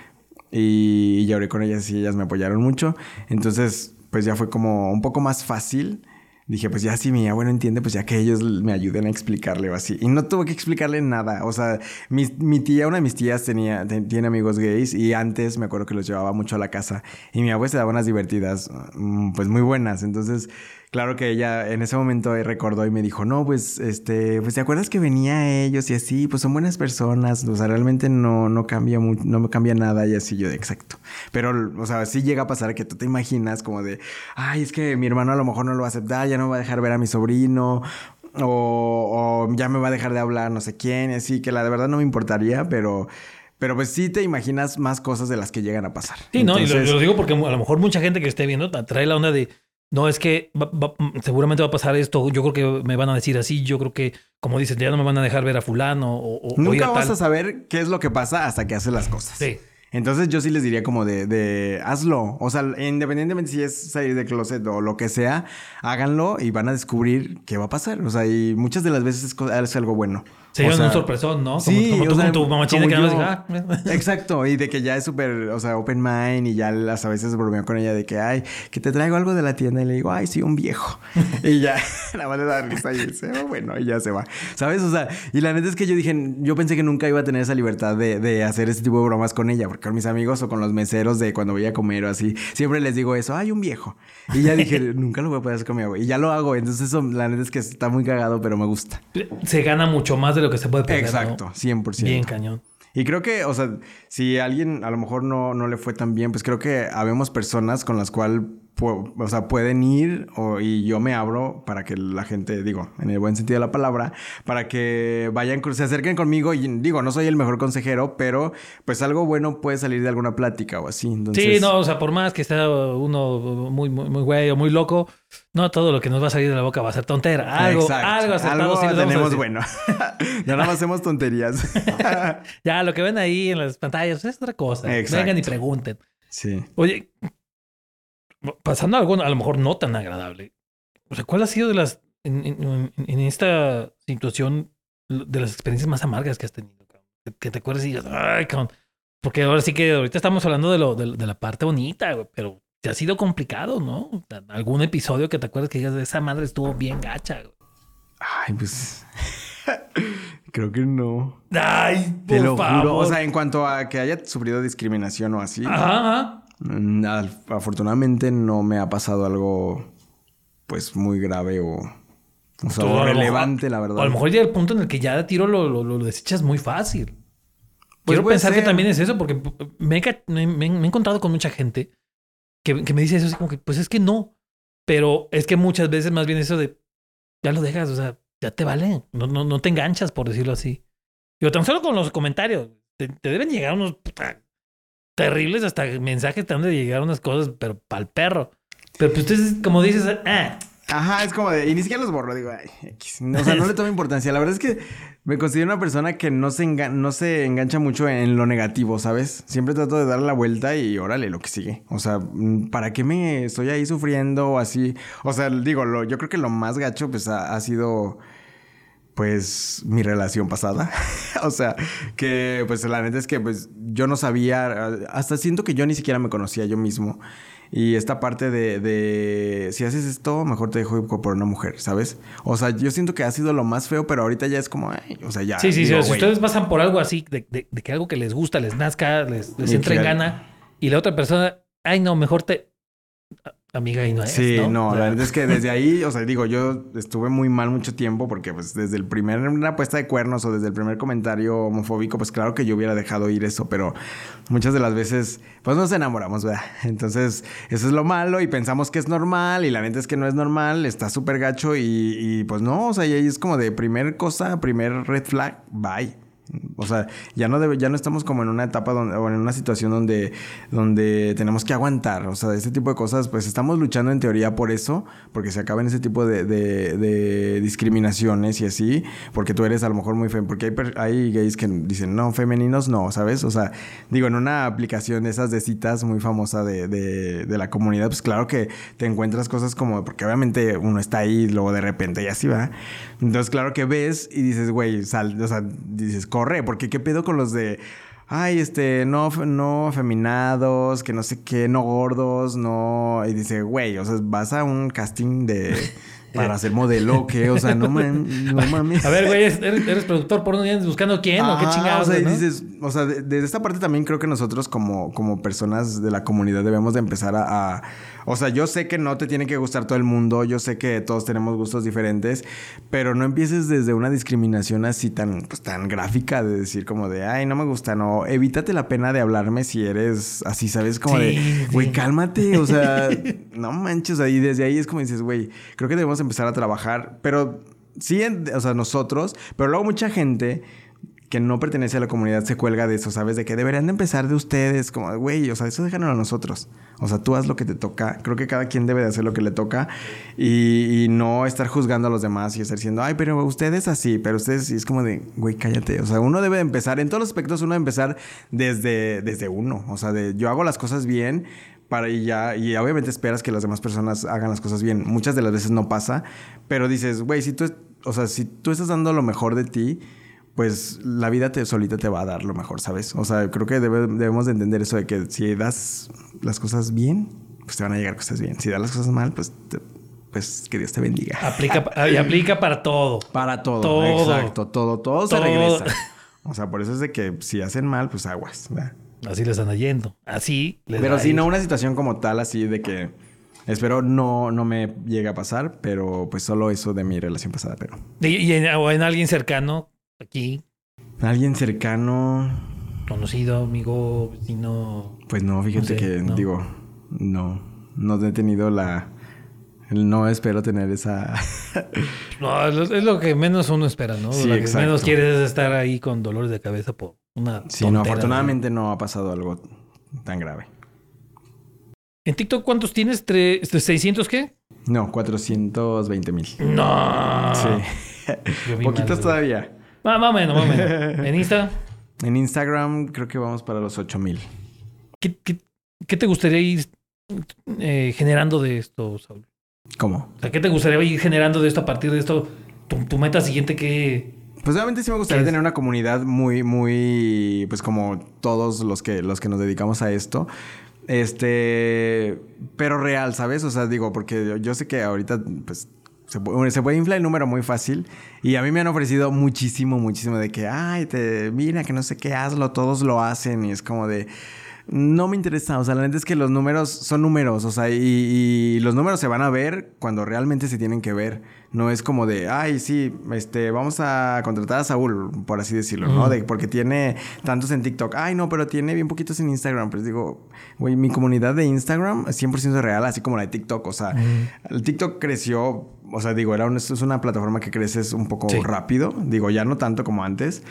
y, hablé con ellas y ellas me apoyaron mucho. Entonces, pues ya fue como un poco más fácil. Dije, pues ya si mi abuelo entiende, pues ya que ellos me ayuden a explicarle o así. Y no tuve que explicarle nada. O sea, mi, mi tía, una de mis tías tenía, tiene amigos gays y antes me acuerdo que los llevaba mucho a la casa. Y mi abuela se daba unas divertidas, mm, pues muy buenas. Entonces, Claro que ella en ese momento recordó y me dijo, no, pues, este, pues te acuerdas que venía ellos y así, pues son buenas personas, o sea, realmente no, no cambia no me cambia nada y así yo de exacto. Pero, o sea, sí llega a pasar que tú te imaginas como de, ay, es que mi hermano a lo mejor no lo va a aceptar, ya no va a dejar ver a mi sobrino, o, ya me va a dejar de hablar no sé quién, y así, que la de verdad no me importaría, pero... Pero pues sí te imaginas más cosas de las que llegan a pasar. Sí, no, y lo, digo porque a lo mejor mucha gente que esté viendo trae la onda de, no, es que seguramente va a pasar esto. Yo creo que me van a decir así. Yo creo que, como dicen, ya no me van a dejar ver a fulano o, Nunca vas a saber qué es lo que pasa hasta que hace las cosas. Sí. Entonces yo sí les diría como de, de, hazlo. O sea, independientemente si es salir de closet o lo que sea, háganlo y van a descubrir qué va a pasar. O sea, y muchas de las veces es algo bueno. Se llevan un sorpresón, ¿no? Como, sí, como tú con tu mamá china que no ah". Exacto, y de que ya es súper, o sea, open mind y ya las a veces bromeo con ella de que, ay, que te traigo algo de la tienda y le digo, ay, sí, un viejo. y ya, la madre da risa y dice, oh, bueno, y ya se va. ¿Sabes? O sea, y la neta es que yo dije, yo pensé que nunca iba a tener esa libertad de, de hacer ese tipo de bromas con ella, porque con mis amigos o con los meseros de cuando voy a comer o así, siempre les digo eso, ay, un viejo. Y ya dije, nunca lo voy a poder hacer con mi abuelo. Y ya lo hago, entonces eso, la neta es que está muy cagado, pero me gusta. Se gana mucho más de lo que se puede perder. Exacto, 100%. Bien cañón. Y creo que, o sea, si a alguien a lo mejor no, no le fue tan bien, pues creo que habemos personas con las cuales o sea, pueden ir y yo me abro para que la gente, digo, en el buen sentido de la palabra, para que vayan, se acerquen conmigo y digo, no soy el mejor consejero, pero pues algo bueno puede salir de alguna plática o así. Sí, no, o sea, por más que esté uno muy, muy, muy güey o muy loco, no todo lo que nos va a salir de la boca va a ser tontera. Algo, algo acertado algo tenemos bueno. ya nada más hacemos tonterías. ya, lo que ven ahí en las pantallas es otra cosa. Vengan y pregunten. Sí. Oye, pasando a algo a lo mejor no tan agradable. O sea, ¿cuál ha sido de las, en, esta situación, de las experiencias más amargas que has tenido? Que, te acuerdas y digas, ay, cabrón. Porque ahora sí que ahorita estamos hablando de, lo, de, la parte bonita, pero te ha sido complicado, ¿no? Algún episodio que te acuerdas que digas, esa madre estuvo bien gacha. Ay, pues... Creo que no. Ay, por Te lo favor. juro. O sea, en cuanto a que haya sufrido discriminación o así, Ajá, ajá. Mm, afortunadamente no me ha pasado algo, pues, muy grave o, sea, relevante, mejor- la verdad. o a lo mejor llega el punto en el que ya de tiro lo, lo, lo desechas muy fácil. Pues Quiero pensar que también es eso, porque me he, ca- me- me- me he encontrado con mucha gente que, que me dice eso así como que, pues es que no. Pero es que muchas veces más bien eso de, ya lo dejas, o sea, ya te vale. No, no, no te enganchas, por decirlo así. Yo tan solo con los comentarios. Te, te deben llegar unos puta, terribles hasta mensajes, te han de llegar unas cosas, pero pa'l perro. Pero pues ustedes, como dices, ah, Ajá, es como de... Y ni siquiera los borro, digo, ay, X. O sea, no le tomo importancia. La verdad es que me considero una persona que no se, no se engancha mucho en lo negativo, ¿sabes? Siempre trato de darle la vuelta y órale, lo que sigue. O sea, mm, ¿para qué me estoy ahí sufriendo así? O sea, digo, lo, yo creo que lo más gacho, pues, ha, ha sido... Pues mi relación pasada. o sea, que pues la neta es que pues yo no sabía, hasta siento que yo ni siquiera me conocía yo mismo. Y esta parte de, de, si haces esto, mejor te dejo ir por una mujer, ¿sabes? O sea, yo siento que ha sido lo más feo, pero ahorita ya es como, ay, o sea, ya. Sí, sí, digo, sí. Si ustedes pasan por algo así, de, de- de que algo que les gusta, les nazca, les, les entra en gana, y la otra persona, ay, no, mejor te. Amiga, y no es. Sí, no, la verdad es que desde ahí, o sea, digo, yo estuve muy mal mucho tiempo porque pues desde el primer, una puesta de cuernos o desde el primer comentario homofóbico, pues claro que yo hubiera dejado ir eso, pero muchas de las veces, pues nos enamoramos, ¿verdad? Entonces, eso es lo malo y pensamos que es normal y la neta es que no es normal, está súper gacho y, y, pues no, o sea, y ahí es como de primer cosa, primer red flag, bye. O sea, ya no debe, ya no estamos como en una etapa donde, o en una situación donde, donde tenemos que aguantar. O sea, este tipo de cosas, pues estamos luchando en teoría por eso, porque se acaben ese tipo de, de- de discriminaciones y así, porque tú eres a lo mejor muy fem, porque hay, hay gays que dicen, no, femeninos no, ¿sabes? O sea, digo, en una aplicación de esas de citas muy famosa de, de, de la comunidad, pues claro que te encuentras cosas como, porque obviamente uno está ahí, luego de repente y así va. Entonces, claro que ves y dices, güey, sal, o sea, dices, corre, porque qué pedo con los de. Ay, este, no, no afeminados, que no sé qué, no gordos, no. Y dice, güey, o sea, vas a un casting de. para ser modelo, ¿qué? O sea, no, mam- no mames. A ver, güey, eres, eres productor por un día buscando quién o qué chingados. O sea, y ¿no? dices, o sea, de- desde esta parte también creo que nosotros como, como personas de la comunidad debemos de empezar a, a- O sea, yo sé que no te tiene que gustar todo el mundo, yo sé que todos tenemos gustos diferentes, pero no empieces desde una discriminación así tan, pues, tan gráfica de decir como de, ay, no me gusta, no. Evítate la pena de hablarme si eres así, ¿sabes? Como Sí, de, sí. güey, cálmate, o sea, no manches, ahí desde ahí es como dices, güey, creo que debemos empezar a trabajar, pero sí, en- o sea, nosotros, pero luego mucha gente que no pertenece a la comunidad se cuelga de eso, ¿sabes? De que deberían de empezar de ustedes, como, güey, o sea, eso déjanos a nosotros. O sea, tú haz lo que te toca. Creo que cada quien debe de hacer lo que le toca y, no estar juzgando a los demás y estar diciendo, ay, pero ustedes así, pero ustedes, y es como de, güey, cállate. O sea, uno debe de empezar, en todos los aspectos, uno debe empezar desde, desde uno. O sea, de yo hago las cosas bien, para y ya y obviamente esperas que las demás personas hagan las cosas bien. Muchas de las veces no pasa, pero dices, güey, si tú, o sea, si tú estás dando lo mejor de ti, pues la vida te solita te va a dar lo mejor, ¿sabes? O sea, creo que debe- debemos de entender eso de que si das las cosas bien, pues te van a llegar cosas bien. Si das las cosas mal, pues te- pues que Dios te bendiga. Aplica, y aplica para todo. Para todo, Todo. exacto, todo, todo, se regresa. O sea, por eso es de que si hacen mal, pues aguas, ¿verdad? Así les anda yendo. Así les Pero ir. no una situación como tal, así de que espero no, no me llegue a pasar, pero pues solo eso de mi relación pasada, pero. Y, y en, o en alguien cercano, aquí, Alguien cercano, conocido, amigo, vecino. pues no, fíjate No sé, que no. digo, no, no he tenido la. No espero tener esa. No, es lo- que menos uno espera, ¿no? Sí, lo que menos quieres es estar ahí con dolores de cabeza por una. sí, no, tontera, afortunadamente no ha pasado algo tan grave. ¿En TikTok cuántos tienes? Tre- este, ¿600 qué? No, 420 mil. No. Sí. Poquitos todavía. Más o menos, más o menos. En Insta, En Instagram creo que vamos para los 8 mil. ¿qué, qué, qué te gustaría ir eh, generando de esto, Saúl? ¿Cómo? O sea, ¿qué te gustaría ir generando de esto a partir de esto? Tu, tu meta siguiente que... Pues obviamente sí me gustaría ¿Qué tener una comunidad muy, muy, pues como todos los que, los que nos dedicamos a esto. Este, pero real, ¿sabes? O sea, digo, porque yo, yo sé que ahorita, pues, se, puede, se puede inflar el número muy fácil. Y a mí me han ofrecido muchísimo, muchísimo de que, ay, te, mira, que no sé qué, hazlo, todos lo hacen. Y es como de, no me interesa, o sea, la neta es que los números son números, o sea, y, los números se van a ver cuando realmente se tienen que ver. No es como de, ay, sí, este, vamos a contratar a Saúl, por así decirlo, ¿no? De, porque tiene tantos en TikTok. Ay, no, pero tiene bien poquitos en Instagram. Pero digo, güey, mi comunidad de Instagram es 100% real, así como la de TikTok. O sea, el TikTok creció o sea, digo, era es una plataforma que creces un poco rápido. Digo, ya no tanto como antes.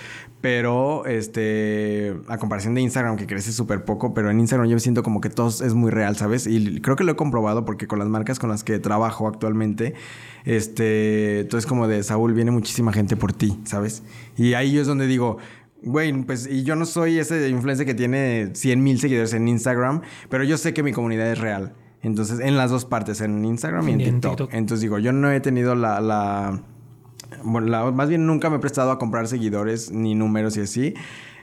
Pero, este, a comparación de Instagram, que crece súper poco, pero en Instagram yo me siento como que todo es muy real, ¿sabes? Y creo que lo he comprobado porque con las marcas con las que trabajo actualmente, este, entonces como de, Saúl, viene muchísima gente por ti, ¿sabes? Y ahí yo es donde digo, Güey, pues y yo no soy ese influencer que tiene 100 mil seguidores en Instagram, pero yo sé que mi comunidad es real. Entonces, en las dos partes, en Instagram y en, TikTok. Entonces digo, yo no he tenido la, la, bueno, más bien nunca me he prestado a comprar seguidores ni números y así.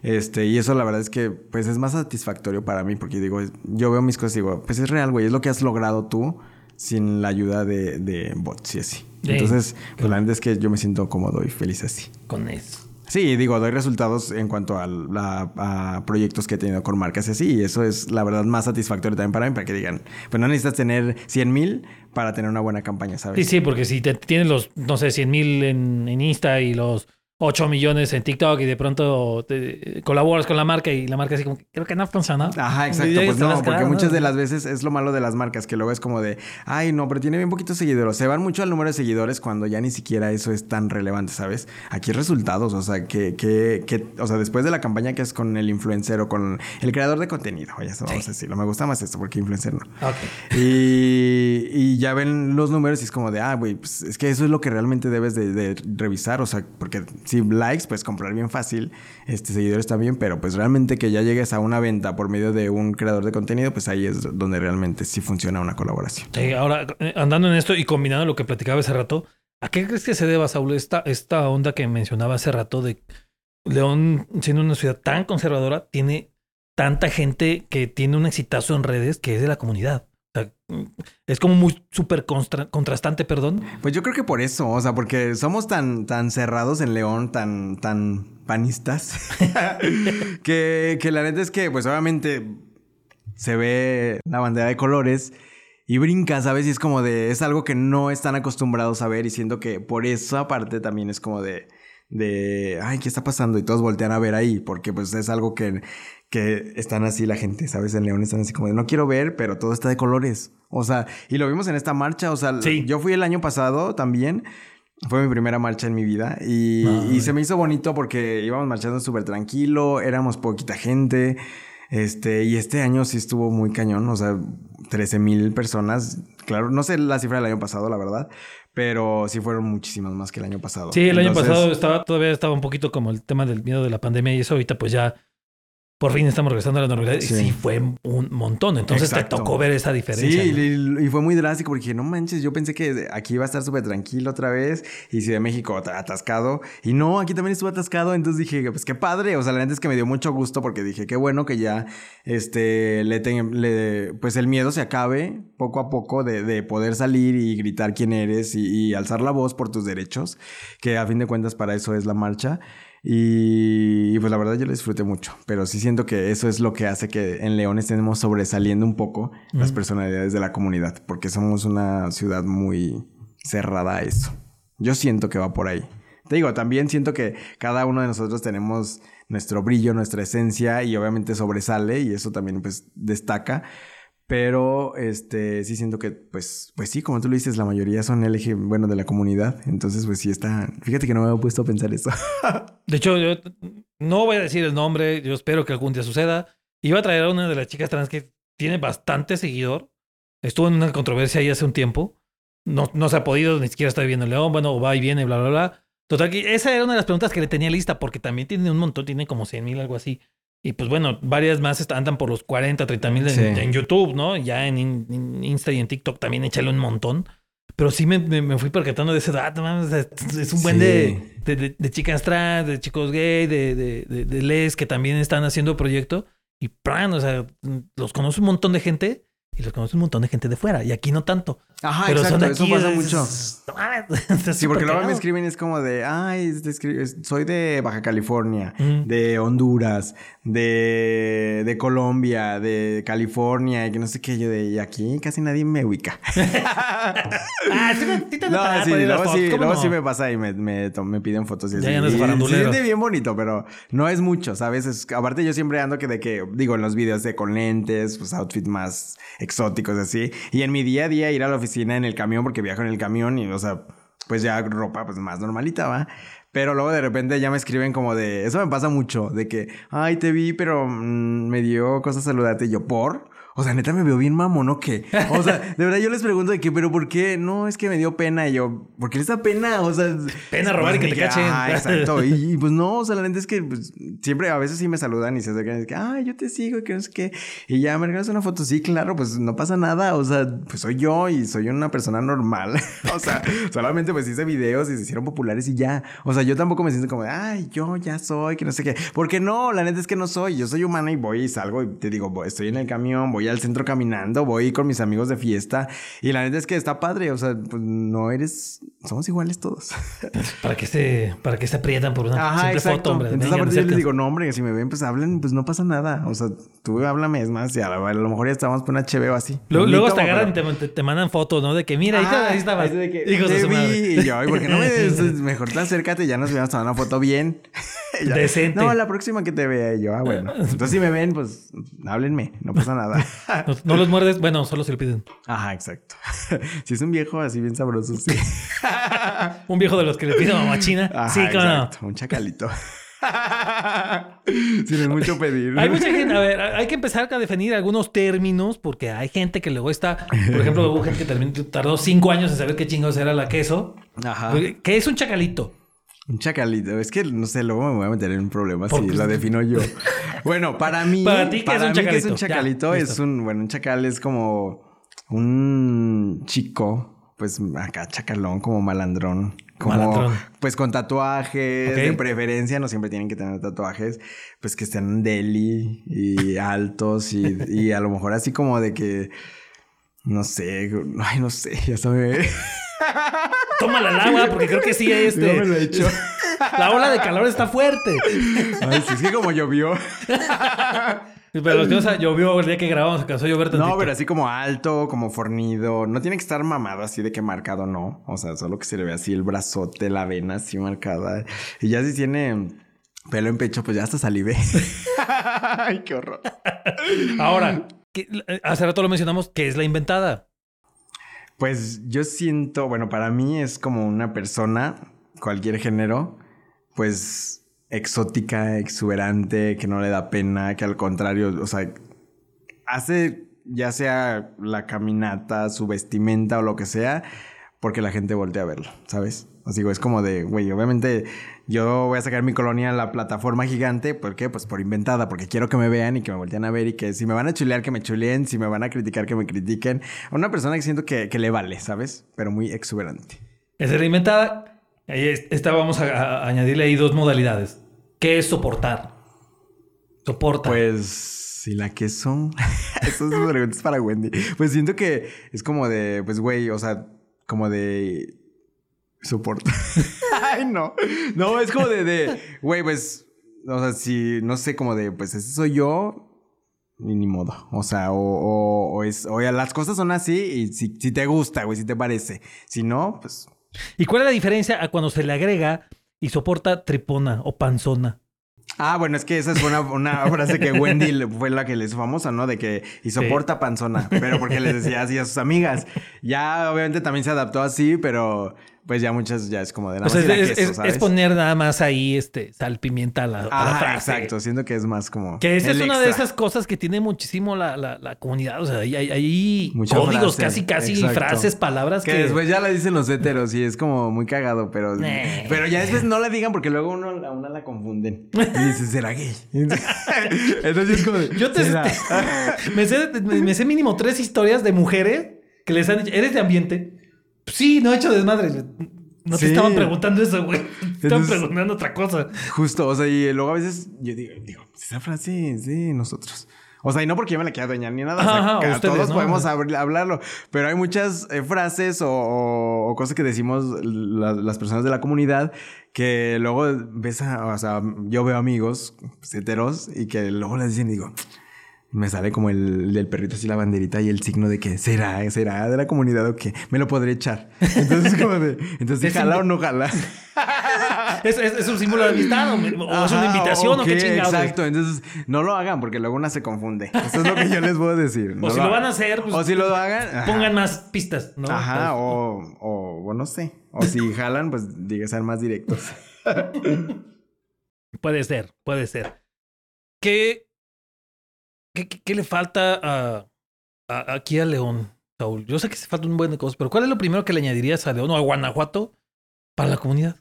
Este, y eso la verdad es que pues es más satisfactorio para mí porque digo, yo veo mis cosas y digo, pues es real, güey, es lo que has logrado tú sin la ayuda de, de bots y así. Entonces, pues la verdad es que yo me siento cómodo y feliz así. Con eso. Sí, digo, doy resultados en cuanto a, proyectos que he tenido con marcas y así. Y eso es la verdad más satisfactorio también para mí, para que digan, pues no necesitas tener 100 mil para tener una buena campaña, ¿sabes? Sí, sí, porque si te, tienes los, no sé, 100 mil en, en Insta y los 8 millones en TikTok y de pronto te colaboras con la marca y la marca así como, creo que no funciona. Ajá, exacto. Pues no, porque muchas de las veces es lo malo de las marcas, que luego es como de, ay, no, pero tiene bien poquitos seguidores. Se van mucho al número de seguidores cuando ya ni siquiera eso es tan relevante, ¿sabes? Aquí resultados, o sea, que, que, que o sea, después de la campaña que es con el influencer o con el creador de contenido, ya eso vamos a decirlo. Me gusta más esto porque influencer no. Y, y ya ven los números y es como de, ah, güey, pues es que eso es lo que realmente debes de, de revisar, o sea, porque si likes, pues comprar bien fácil, este, seguidores también, pero pues realmente que ya llegues a una venta por medio de un creador de contenido, pues ahí es donde realmente sí funciona una colaboración. ahora, andando en esto y combinando lo que platicaba hace rato, ¿a qué crees que se deba, Saúl, esta, esta onda que mencionaba hace rato de León, siendo una ciudad tan conservadora, tiene tanta gente que tiene un exitazo en redes que es de la comunidad? Es como muy súper contrastante, perdón. Pues yo creo que por eso, o sea, porque somos tan, tan cerrados en León, tan, tan panistas, que, que la neta es que, pues obviamente se ve la bandera de colores y brinca, ¿sabes? Y es como de, es algo que no están acostumbrados a ver y siento que por esa parte también es como de, de, ay, ¿qué está pasando? Y todos voltean a ver ahí, porque pues es algo que que están así la gente, ¿sabes? En León están así como de no quiero ver, pero todo está de colores. O sea, y lo vimos en esta marcha. O sea, yo fui el año pasado también. Fue mi primera marcha en mi vida y, y se me hizo bonito porque íbamos marchando súper tranquilo, éramos poquita gente. Este, y este año sí estuvo muy cañón, o sea, 13 mil personas. Claro, no sé la cifra del año pasado, la verdad, pero sí fueron muchísimas más que el año pasado. Sí, el año pasado estaba, todavía estaba un poquito como el tema del miedo de la pandemia y eso ahorita pues ya por fin estamos regresando a la normalidad. Sí. Y sí, fue un montón. Entonces te tocó ver esa diferencia. Sí, y, fue muy drástico porque dije, no manches, yo pensé que aquí iba a estar súper tranquilo otra vez y Ciudad de México atascado. Y no, aquí también estuvo atascado. Entonces dije, pues qué padre. O sea, la verdad es que me dio mucho gusto porque dije, qué bueno que ya este, le, le pues el miedo se acabe poco a poco de, de poder salir y gritar quién eres y, y alzar la voz por tus derechos, que a fin de cuentas para eso es la marcha. Y, pues la verdad yo lo disfruté mucho, pero sí siento que eso es lo que hace que en León estemos sobresaliendo un poco las personalidades de la comunidad, porque somos una ciudad muy cerrada a eso. Yo siento que va por ahí. Te digo, también siento que cada uno de nosotros tenemos nuestro brillo, nuestra esencia y obviamente sobresale y eso también pues destaca. Pero este sí siento que, pues, pues sí, como tú lo dices, la mayoría son LG, bueno, de la comunidad. Entonces, pues sí está. Fíjate que no me había puesto a pensar eso. de hecho, yo no voy a decir el nombre, yo espero que algún día suceda. Iba a traer a una de las chicas trans que tiene bastante seguidor. Estuvo en una controversia ahí hace un tiempo. No, no se ha podido, ni siquiera está viviendo en León. Bueno, va y viene, bla, bla, bla. Total, que esa era una de las preguntas que le tenía lista, porque también tiene un montón, tiene como 100 mil, algo así. Y pues bueno, varias más andan por los 40, 30 mil en, YouTube, ¿no? Ya en, Insta y en TikTok también échale un montón. Pero sí me, me, fui percatando de ese dato, es un buen de, de, chicas trans, de chicos gay, de, de, les que también están haciendo proyecto. Y plan, o sea, los conoce un montón de gente y los conoce un montón de gente de fuera. Y aquí no tanto. Ajá, Pero exacto, son de eso aquí, pasa es- mucho. mames, está Sí, porque luego me escriben es como de, ay, es- soy de Baja California, de Honduras, de, de Colombia, de California, y que no sé qué, yo de, y aquí casi nadie me ubica. Ah, sí, te No, las luego, sí, ¿cómo luego no? sí me pasa y me, me, me piden fotos y Ya así. Y. Se siente bien bonito, pero no es mucho, ¿sabes? Es- aparte yo siempre ando que de que, digo, en los videos de con lentes, pues outfits más exóticos así. Y en mi día a día ir a la oficina en el camión, porque viajo en el camión y, o sea, pues ya ropa pues más normalita, ¿va? Pero luego de repente ya me escriben como de... Eso me pasa mucho, de que, ay, te vi, pero mm, me dio cosas saludarte. Y yo, ¿por? O sea, neta me veo bien mamón, ¿o qué? O sea, de verdad yo les pregunto de que, ¿pero por qué? No, es que me dio pena. Y yo, ¿por qué les da pena? O sea... Pena robar y que te cachen. Ah, exacto. Y, y, pues no, o sea, la neta es que pues, siempre a veces sí me saludan y se acercan y es que, ay, yo te sigo y que no sé qué. Y ya me regalas una foto. Sí, claro, pues no pasa nada. O sea, pues soy yo y soy una persona normal. o sea, solamente pues hice videos y se hicieron populares y ya. O sea, yo tampoco me siento como ay, yo ya soy, que no sé qué. Porque no, la neta es que no soy. Yo soy humana y voy y salgo y te digo, voy- estoy en el camión, voy al centro caminando, voy con mis amigos de fiesta. Y la neta es que está padre. O sea, pues no eres, somos iguales todos. Para que se, para que se aprietan por una Ajá, simple exacto. foto, hombre. Entonces, Vengan, aparte yo les digo, no, hombre, si me ven, pues hablen, pues no pasa nada. O sea, tú háblame, es más, y a, lo- a lo mejor ya estábamos por una cheve o así. Luego, luego hasta agarran pero- te, te- te mandan fotos, ¿no? De que mira, ahí, está- Ajá, ahí estaba. así de que, Hijos de te su vi, madre. Y yo, "Ay, ¿por qué no? Mejor te acércate ya nos hubiéramos tomado una foto bien. Decente. No, la próxima que te vea. Y yo, ah, bueno. Entonces, si me ven, pues háblenme, no pasa nada. No, no los muerdes, bueno, solo se lo piden. Ajá, exacto. Si es un viejo así bien sabroso, sí. Un viejo de los que le piden a machina. Ajá, sí, cómo no. Un chacalito. Si no es mucho pedir. Hay mucha gente, a ver, hay que empezar a definir algunos términos porque hay gente que luego está, por ejemplo, hubo gente que también tardó cinco años en saber qué chingados era la queso. Ajá. ¿Qué es un chacalito? Un chacalito. Es que no sé, luego me voy a meter en un problema ¿Por si qué? lo defino yo. Bueno, para mí. Para ti, ¿qué es un mí, ¿qué es un chacalito? Ya, es un. Bueno, un chacal es como un chico, pues acá chacalón, como malandrón. Como, Malandrón. pues con tatuajes, de preferencia, no siempre tienen que tener tatuajes, pues que estén deli y altos y, y a lo mejor así como de que, no sé, ay, no sé, ya se me... Tómala al agua porque creo que sí, este. No me lo he hecho. La ola de calor está fuerte. Ay, sí, es que como llovió. Pero los llovió el día que grabamos, alcanzó a llover tantito. No, pero así como alto, como fornido. No tiene que estar mamado así de que marcado, no. O sea, solo que se le ve así el brazote, la vena así marcada. Y ya si tiene pelo en pecho, pues ya hasta salive. Ay, qué horror. Ahora, que- hace rato lo mencionamos, que es la inventada. Pues yo siento, bueno, para mí es como una persona, cualquier género, pues exótica, exuberante, que no le da pena, que al contrario, o sea, hace ya sea la caminata, su vestimenta o lo que sea, porque la gente voltea a verlo, ¿sabes? Así es como de, güey, obviamente yo voy a sacar mi colonia a la plataforma gigante, ¿por qué? Pues por inventada, porque quiero que me vean y que me volteen a ver y que si me van a chulear, que me chuleen, si me van a criticar, que me critiquen. Una persona que siento que, que le vale, ¿sabes? Pero muy exuberante. Es la inventada. Esta vamos a, a añadirle ahí dos modalidades. ¿Qué es soportar? Soporta. Pues, ¿y la que son? Esas preguntas para Wendy. Pues siento que es como de, pues, güey, o sea, como de soporta. Ay, no. No, es como de, de, güey, pues, o sea, si, no sé, como de, pues, ese soy yo. Y ni modo. O sea, o, o, o es, o ya las cosas son así y si, si te gusta, güey, si te parece. Si no, pues. ¿Y cuál es la diferencia a cuando se le agrega y soporta tripona o panzona? Ah, bueno, es que esa es una, una frase que Wendy fue la que le hizo famosa, ¿no? De que y soporta panzona, pero porque les decía así a sus amigas. Ya obviamente también se adaptó así, pero pues ya muchas ya es como de nada O sea, más es, poner nada más ahí este sal, pimienta a la, a la frase. exacto. Siento que es más como. Que esa es una de esas cosas que tiene muchísimo la, la- la comunidad. O sea, hay, hay- códigos, frase, casi, casi exacto. frases, palabras Que que. después ya la dicen los heteros y es como muy cagado, pero. Nah. Pero ya después no la digan porque luego uno, a una la confunden. Y dices, ¿será gay? Entonces es como. de, Yo te, me, sé, me sé mínimo tres historias de mujeres que les han dicho, ¿eres de ambiente? Sí, no he hecho desmadre. No te Sí. estaban preguntando eso, güey. Te estaban preguntando otra cosa. Justo, o sea, y luego a veces yo digo, digo, esa frase es de nosotros. O sea, y no porque yo me la quiera dueñar ni nada. Ajá, o sea, ustedes, todos ¿no? podemos habl- hablarlo. Pero hay muchas eh, frases o, o- o cosas que decimos la- las personas de la comunidad que luego ves a, o sea, yo veo amigos pues, heteros y que luego les dicen y digo, me sale como el del perrito así la banderita y el signo de que será, será de la comunidad o que me lo podré echar. Entonces, como de, entonces, Es jala o no jala. ¿Es, es, es un símbolo de amistad o, es una invitación o qué chingados? Exacto, entonces no lo hagan porque luego una se confunde. Eso es lo que yo les puedo decir. No O si lo van a hacer, pues, o si lo hagan. Pongan más pistas, ¿no? Ajá, Pues, o, o, o no sé. O si jalan, pues diga ser más directos. Puede ser, puede ser. ¿Qué, qué, le falta aquí a León, Saúl? Yo sé que se falta un buen de cosas, pero ¿cuál es lo primero que le añadirías a León o a Guanajuato para la comunidad?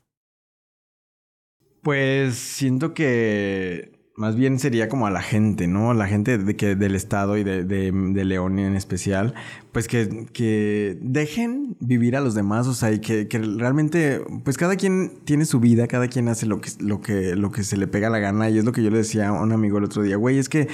Pues siento que más bien sería como a la gente, ¿no? La gente de que, del estado y de, León en especial, pues que, dejen vivir a los demás, o sea, y que, realmente, pues cada quien tiene su vida, cada quien hace lo que se le pega la gana, y es lo que yo le decía a un amigo el otro día, güey, es que...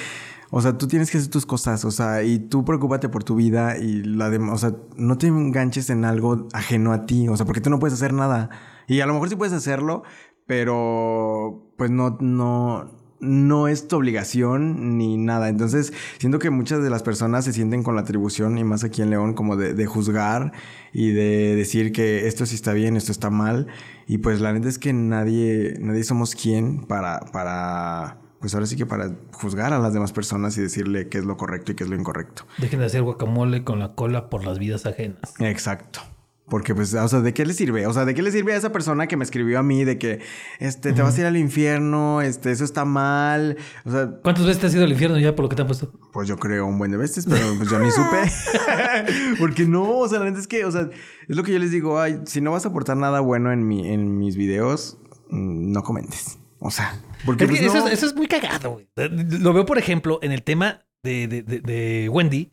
O sea, tú tienes que hacer tus cosas, o sea, y tú preocúpate por tu vida y la demás, o sea, no te enganches en algo ajeno a ti, o sea, porque tú no puedes hacer nada. Y a lo mejor sí puedes hacerlo, pero pues no, no, no es tu obligación ni nada. Entonces, siento que muchas de las personas se sienten con la atribución, y más aquí en León, como de, de juzgar y de decir que esto sí está bien, esto está mal. Y pues la neta es que nadie, nadie somos quien para, para, pues ahora sí que para juzgar a las demás personas y decirle qué es lo correcto y qué es lo incorrecto. Dejen de hacer guacamole con la cola por las vidas ajenas. Exacto. Porque, pues, o sea, ¿de qué le sirve? O sea, ¿de qué le sirve a esa persona que me escribió a mí de que, este, te vas a ir al infierno, este, eso está mal? O sea, ¿Cuántas veces te has ido al infierno ya por lo que te han puesto? pues yo creo un buen de veces, pero pues yo ni supe. Porque no, o sea, la neta es que, o sea, es lo que yo les digo, ay, si no vas a aportar nada bueno en, mi, en mis videos, mm, no comentes. O sea, porque Es que pues, eso, no. es, eso es muy cagado, güey. Lo veo, por ejemplo, en el tema de, de, de- de Wendy.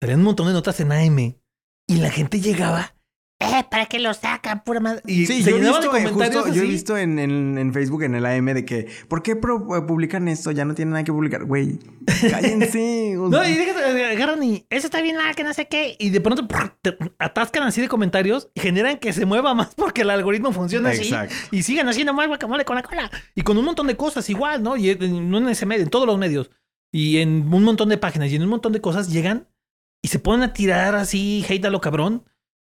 Salían un montón de notas en AM y la gente llegaba. Eh, ¿para qué lo sacan? Pura madre. Y Sí, se yo he visto, de eh, comentarios justo, yo he así. visto en, en- en Facebook, en el AM, de que, ¿por qué pro- eh, publican esto? Ya no tienen nada que publicar. Güey, cállense. o No, y déjate, agarran y eso está bien mal, que no sé qué. Y de pronto prr, te atascan así de comentarios y generan que se mueva más porque el algoritmo funciona así. Exacto. Y sigan haciendo más guacamole con la cola. Y con un montón de cosas igual, ¿no? Y en- no en ese medio, en todos los medios. Y en un montón de páginas y en un montón de cosas llegan y se ponen a tirar así, hate a lo cabrón.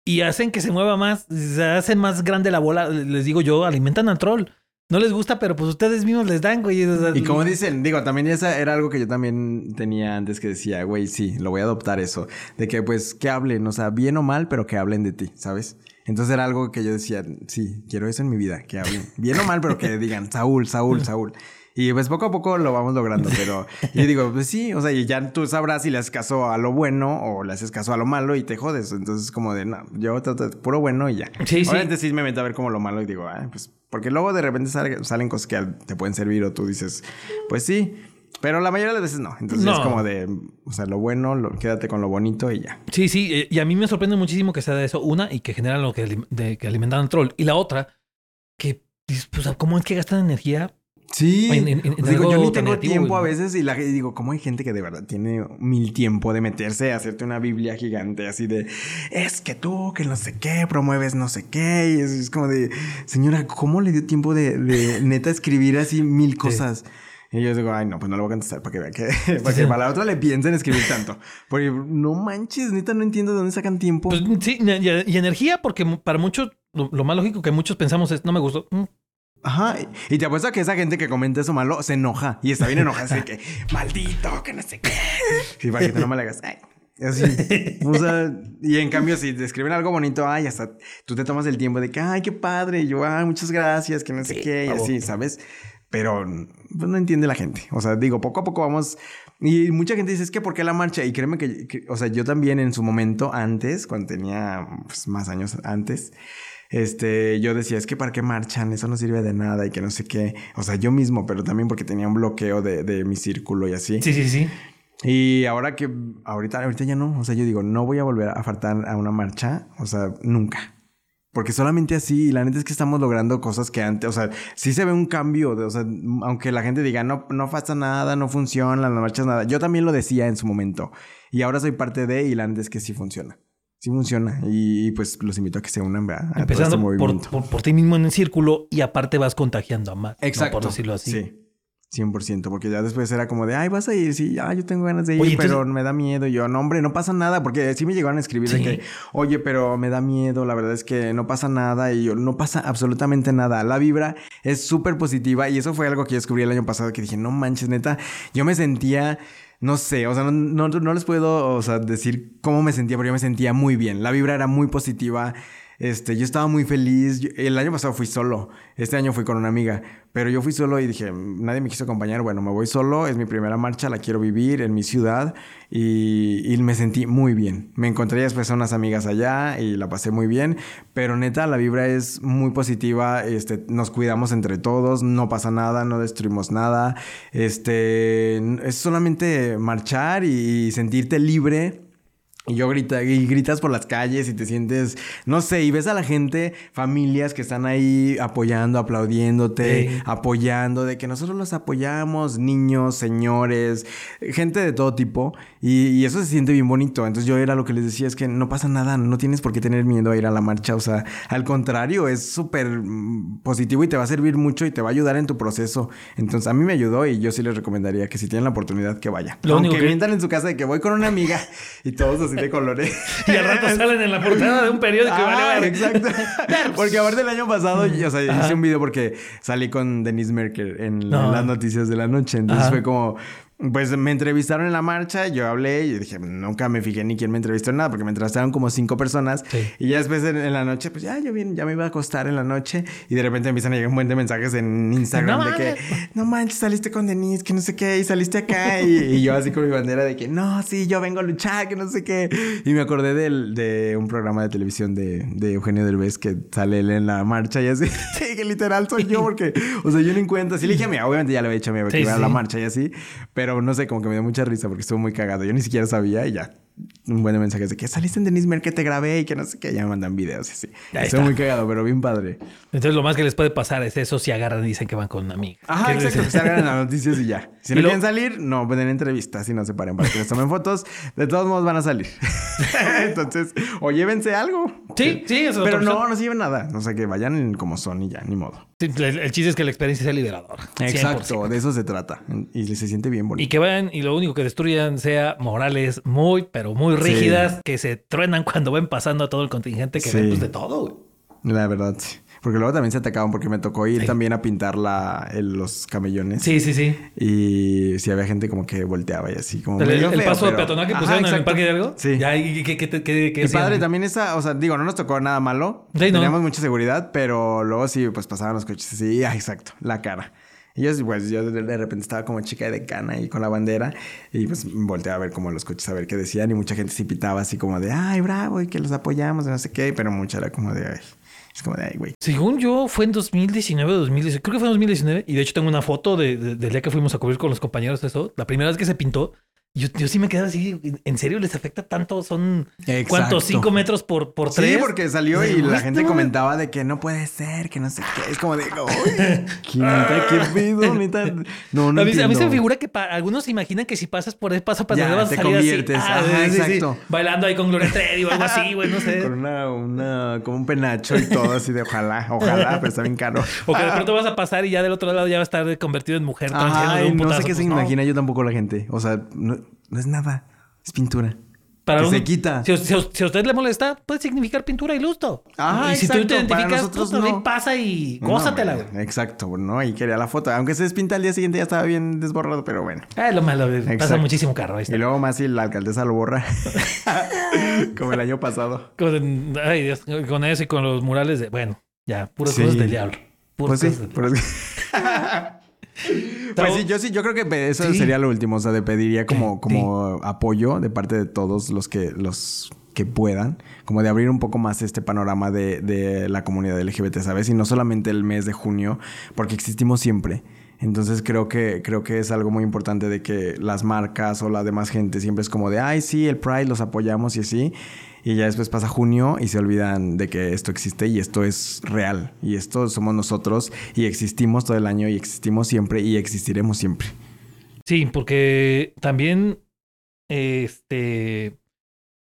Y hacen que se mueva más, se hace más grande la bola. Les digo yo, alimentan al troll. No les gusta, pero pues ustedes mismos les dan, güey. O sea, Y como dicen, digo, también esa era algo que yo también tenía antes que decía, güey, sí, lo voy a adoptar eso. De que pues que hablen, o sea, bien o mal, pero que hablen de ti, ¿sabes? Entonces era algo que yo decía, sí, quiero eso en mi vida, que hablen. Bien o mal, pero que digan, Saúl, Saúl, Saúl. Y pues poco a poco lo vamos logrando, pero yo digo, pues sí, o sea, y ya tú sabrás si le haces caso a lo bueno o le haces caso a lo malo y te jodes. Entonces, como de, no, yo trato de puro bueno y ya. Sí, sí. Obviamente sí me meto a ver como lo malo y digo, ah, pues, porque luego de repente sale- salen cosas que te pueden servir o tú dices, pues sí, pero la mayoría de las veces no. Entonces No. es como de, o sea, lo bueno, lo, quédate con lo bonito y ya. Sí, sí, eh, y a mí me sorprende muchísimo que sea de eso. Una, y que generan lo que, de, que alimentan al troll. Y la otra, que, pues, ¿cómo es que gastan energía? Sí. En- en- en sea, digo, yo ni tengo tiempo a veces y, la, y digo, ¿cómo hay gente que de verdad tiene mil tiempo de meterse a hacerte una Biblia gigante así de, es que tú, que no sé qué, promueves no sé qué? Y es, es como de, señora, ¿cómo le dio tiempo de, de neta escribir así mil cosas? Y yo digo, ay, no, pues no lo voy a contestar para que vea que, para que para la otra le piensen escribir tanto. Porque no manches, neta, no entiendo de dónde sacan tiempo. Pues sí, y, y energía, porque para muchos, lo, lo más lógico que muchos pensamos es, no me gustó. Ajá, y te apuesto que esa gente que comenta eso malo se enoja y está bien enojada, así que maldito, que no sé qué. Y para que tú no me le hagas, ay. Así, o sea, y en cambio, si te escriben algo bonito, ay, hasta tú te tomas el tiempo de que, ay, qué padre, y yo, ay, muchas gracias, que no sé Sí, qué, y así, ¿sabes? Pero pues, no entiende la gente. O sea, digo, poco a poco vamos. Y mucha gente dice, es que ¿por qué la marcha? Y créeme que, que- o sea, yo también en su momento, antes, cuando tenía pues, más años antes, este, yo decía, es que ¿para qué marchan? Eso no sirve de nada y que no sé qué. O sea, yo mismo, pero también porque tenía un bloqueo de, de mi círculo y así. Sí, sí, sí. Y ahora que, ahorita, ahorita ya no. O sea, yo digo, no voy a volver a faltar a una marcha. O sea, nunca. Porque solamente así, la neta es que estamos logrando cosas que antes, o sea, sí se ve un cambio, o sea, aunque la gente diga, no, no pasa nada, no funciona, las marchas nada. Yo también lo decía en su momento. Y ahora soy parte de, y la neta es que sí funciona. Sí funciona. Y, pues los invito a que se unan, ¿verdad? A Empezando este por, por, ti mismo en el círculo y aparte vas contagiando a más. Exacto. Por decirlo así. Sí. 100%, porque ya después era como de, ay, vas a ir, sí, ya, yo tengo ganas de ir, pero me da miedo. Y yo, no, hombre, no pasa nada, porque sí me llegaron a escribir de que, oye, pero me da miedo, la verdad es que no pasa nada. Y yo, no pasa absolutamente nada. La vibra es súper positiva y eso fue algo que yo descubrí el año pasado que dije, no manches, neta, yo me sentía no sé, o sea, no, les puedo o sea, decir cómo me sentía, pero yo me sentía muy bien. La vibra era muy positiva. Este, yo estaba muy feliz. el año pasado fui solo. Este año fui con una amiga. Pero yo fui solo y dije, nadie me quiso acompañar. Bueno, me voy solo. Es mi primera marcha. La quiero vivir en mi ciudad. Y, me sentí muy bien. Me encontré después a unas amigas allá y la pasé muy bien. Pero neta, la vibra es muy positiva. Este, nos cuidamos entre todos. No pasa nada. No destruimos nada. Este, es solamente marchar y sentirte libre y yo grita, y gritas por las calles y te sientes, no sé, y ves a la gente, familias que están ahí apoyando, aplaudiéndote, apoyando, de que nosotros los apoyamos, niños, señores, gente de todo tipo, y, eso se siente bien bonito. Entonces yo era lo que les decía, es que no pasa nada, no tienes por qué tener miedo a ir a la marcha, o sea, al contrario, es súper mm, positivo y te va a servir mucho y te va a ayudar en tu proceso. Entonces a mí me ayudó y yo sí les recomendaría que si tienen la oportunidad que vayan. Lo Aunque que... mientan en su casa de que voy con una amiga y todos así de colores. y al rato salen en la portada de un periódico. Ah, exacto. porque aparte del año pasado, o sea, hice un video porque salí con Denise Merker en las noticias de la noche. Entonces fue como, pues me entrevistaron en la marcha, yo hablé y dije, nunca me fijé ni quién me entrevistó en nada, porque me entrevistaron como cinco personas. Y ya después en, la noche, pues ya yo bien, ya me iba a acostar en la noche y de repente empiezan a llegar un buen de mensajes en Instagram de que, no manches, saliste con Denise, que no sé qué, y saliste acá. y, yo así con mi bandera de que, no, sí, yo vengo a luchar, que no sé qué. Y me acordé del, de un programa de televisión de, de Eugenio Derbez que sale él en la marcha y así, sí, que literal soy yo, porque, o sea, yo no encuentro, así le dije a mí, obviamente ya le había dicho a mi que iba a la marcha y así, pero pero no sé, como que me dio mucha risa porque estuvo muy cagado. Yo ni siquiera sabía y ya un buen mensaje de que saliste en Denise Mer que te grabé y que no sé qué, ya me mandan videos y así. Estoy muy cagado, pero bien padre. Entonces lo más que les puede pasar es eso si agarran y dicen que van con una amiga. Ajá, exacto, se agarran las noticias y ya. Si no quieren salir, no pueden entrevistas y no se paren para que les tomen fotos. De todos modos van a salir. Entonces, o llévense algo. Sí, sí, eso Pero no, no se lleven nada. O sea, que vayan como son y ya, ni modo. el, chiste es que la experiencia sea liberadora. Exacto, de eso se trata. Y se siente bien bonito. Y que vayan y lo único que destruyan sea morales muy, pero muy rígidas que se truenan cuando ven pasando a todo el contingente que ven pues, de todo. La verdad, sí. Porque luego también se atacaban porque me tocó ir también a pintar la, los camellones. Sí, sí, sí. Y si había gente como que volteaba y así como... El, el paso de peatonal que pusieron en el Parque de algo. Sí. ¿Y qué, qué, qué, qué, padre también esa... O sea, digo, no nos tocó nada malo. Teníamos mucha seguridad, pero luego sí, pues pasaban los coches así. Ah, exacto. La cara. Yo, pues, yo de repente estaba como chica de cana ahí con la bandera y pues volteé a ver como los coches a ver qué decían y mucha gente sí pitaba así como de, ay, bravo, y que los apoyamos, no sé qué, pero mucha era como de, ay. Es como de, ay, güey. Según yo, fue en 2019 o 2019. Creo que fue en 2019. Y de hecho tengo una foto de, del día que fuimos a cubrir con los compañeros de eso. La primera vez que se pintó. Yo, yo sí me quedé así, ¿en serio les afecta tanto? ¿Son cuántos? ¿Cinco metros por, por tres? Sí, porque salió y la gente comentaba de que no puede ser, que no sé qué. Es como de, ¿qué, qué pedo? No, no a, mí, a mí se me figura que algunos se imaginan que si pasas por ahí, pasa para vas a salir conviertes. así. Ah, exacto. Bailando ahí con Gloria Trevi o algo así, güey, no sé. Con una, una, como un penacho y todo así de ojalá, ojalá, pero está bien caro. O que de pronto vas a pasar y ya del otro lado ya va a estar convertido en mujer. Ay, no sé qué se pues, imagina yo tampoco la gente. O sea, no, no es nada, es pintura. Para que se quita. Si, si, a usted le molesta, puede significar pintura y lusto. Ah, y si tú te identificas, tú también pasa y gózatela, güey. exacto, ¿no? Y quería la foto. Aunque se despinta al día siguiente ya estaba bien desborrado, pero bueno. Ah, lo malo, pasa muchísimo carro. Y luego más si la alcaldesa lo borra. Como el año pasado. Con, ay, Dios, con eso y con los murales de, bueno, ya, puras cosas del diablo. Puras pues sí, Pues sí, yo sí, yo creo que eso sería lo último. O sea, de pediría como, como apoyo de parte de todos los que, los que puedan, como de abrir un poco más este panorama de, de la comunidad LGBT, ¿sabes? Y no solamente el mes de junio, porque existimos siempre. Entonces creo que, creo que es algo muy importante de que las marcas o la demás gente siempre es como de, ay, sí, el Pride los apoyamos y así. Y ya después pasa junio y se olvidan de que esto existe y esto es real. Y esto somos nosotros y existimos todo el año y existimos siempre y existiremos siempre. Sí, porque también, este,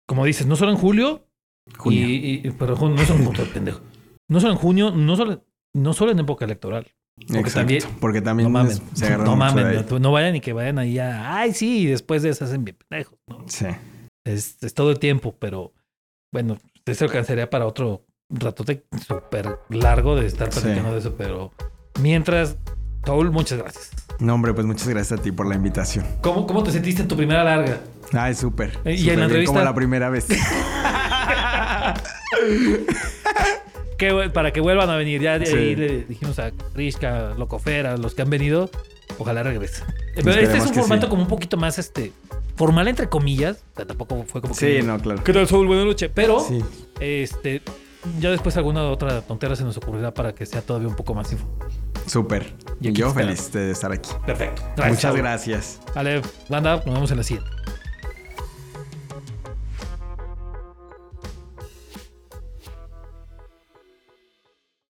como dices, no solo en julio, Junio. Y, y- pero no solo en junio, pendejo. No solo en junio, no solo, no solo en época electoral. Porque Exacto. también, Porque también no mamen, se no mamen, no, no vayan y que vayan ahí a, ay, sí, y después de eso hacen bien pendejos. ¿no? Sí. Es, es todo el tiempo, pero bueno, eso alcanzaría para otro ratote súper largo de estar Sí. platicando de eso, pero mientras, Saúl, muchas gracias. No, hombre, pues muchas gracias a ti por la invitación. ¿Cómo, cómo te sentiste en tu primera larga? Ay, súper. ¿y en súper la entrevista? Como la primera vez. Que, para que vuelvan a venir. Ya de Sí. ahí le dijimos a Rishka, Locofera, los que han venido, ojalá regresen. Eh, Pero este es un formato sí. como un poquito más este formal entre comillas. Tampoco fue como que. Sí, no, claro. ¿Qué tal, Saúl? Buenas noches. Pero Sí. este ya después alguna otra tontera se nos ocurrirá para que sea todavía un poco más info. Súper. Y Yo feliz de estar aquí. Perfecto. Muchas Saúl. gracias. Vale, banda, nos vemos en la siguiente.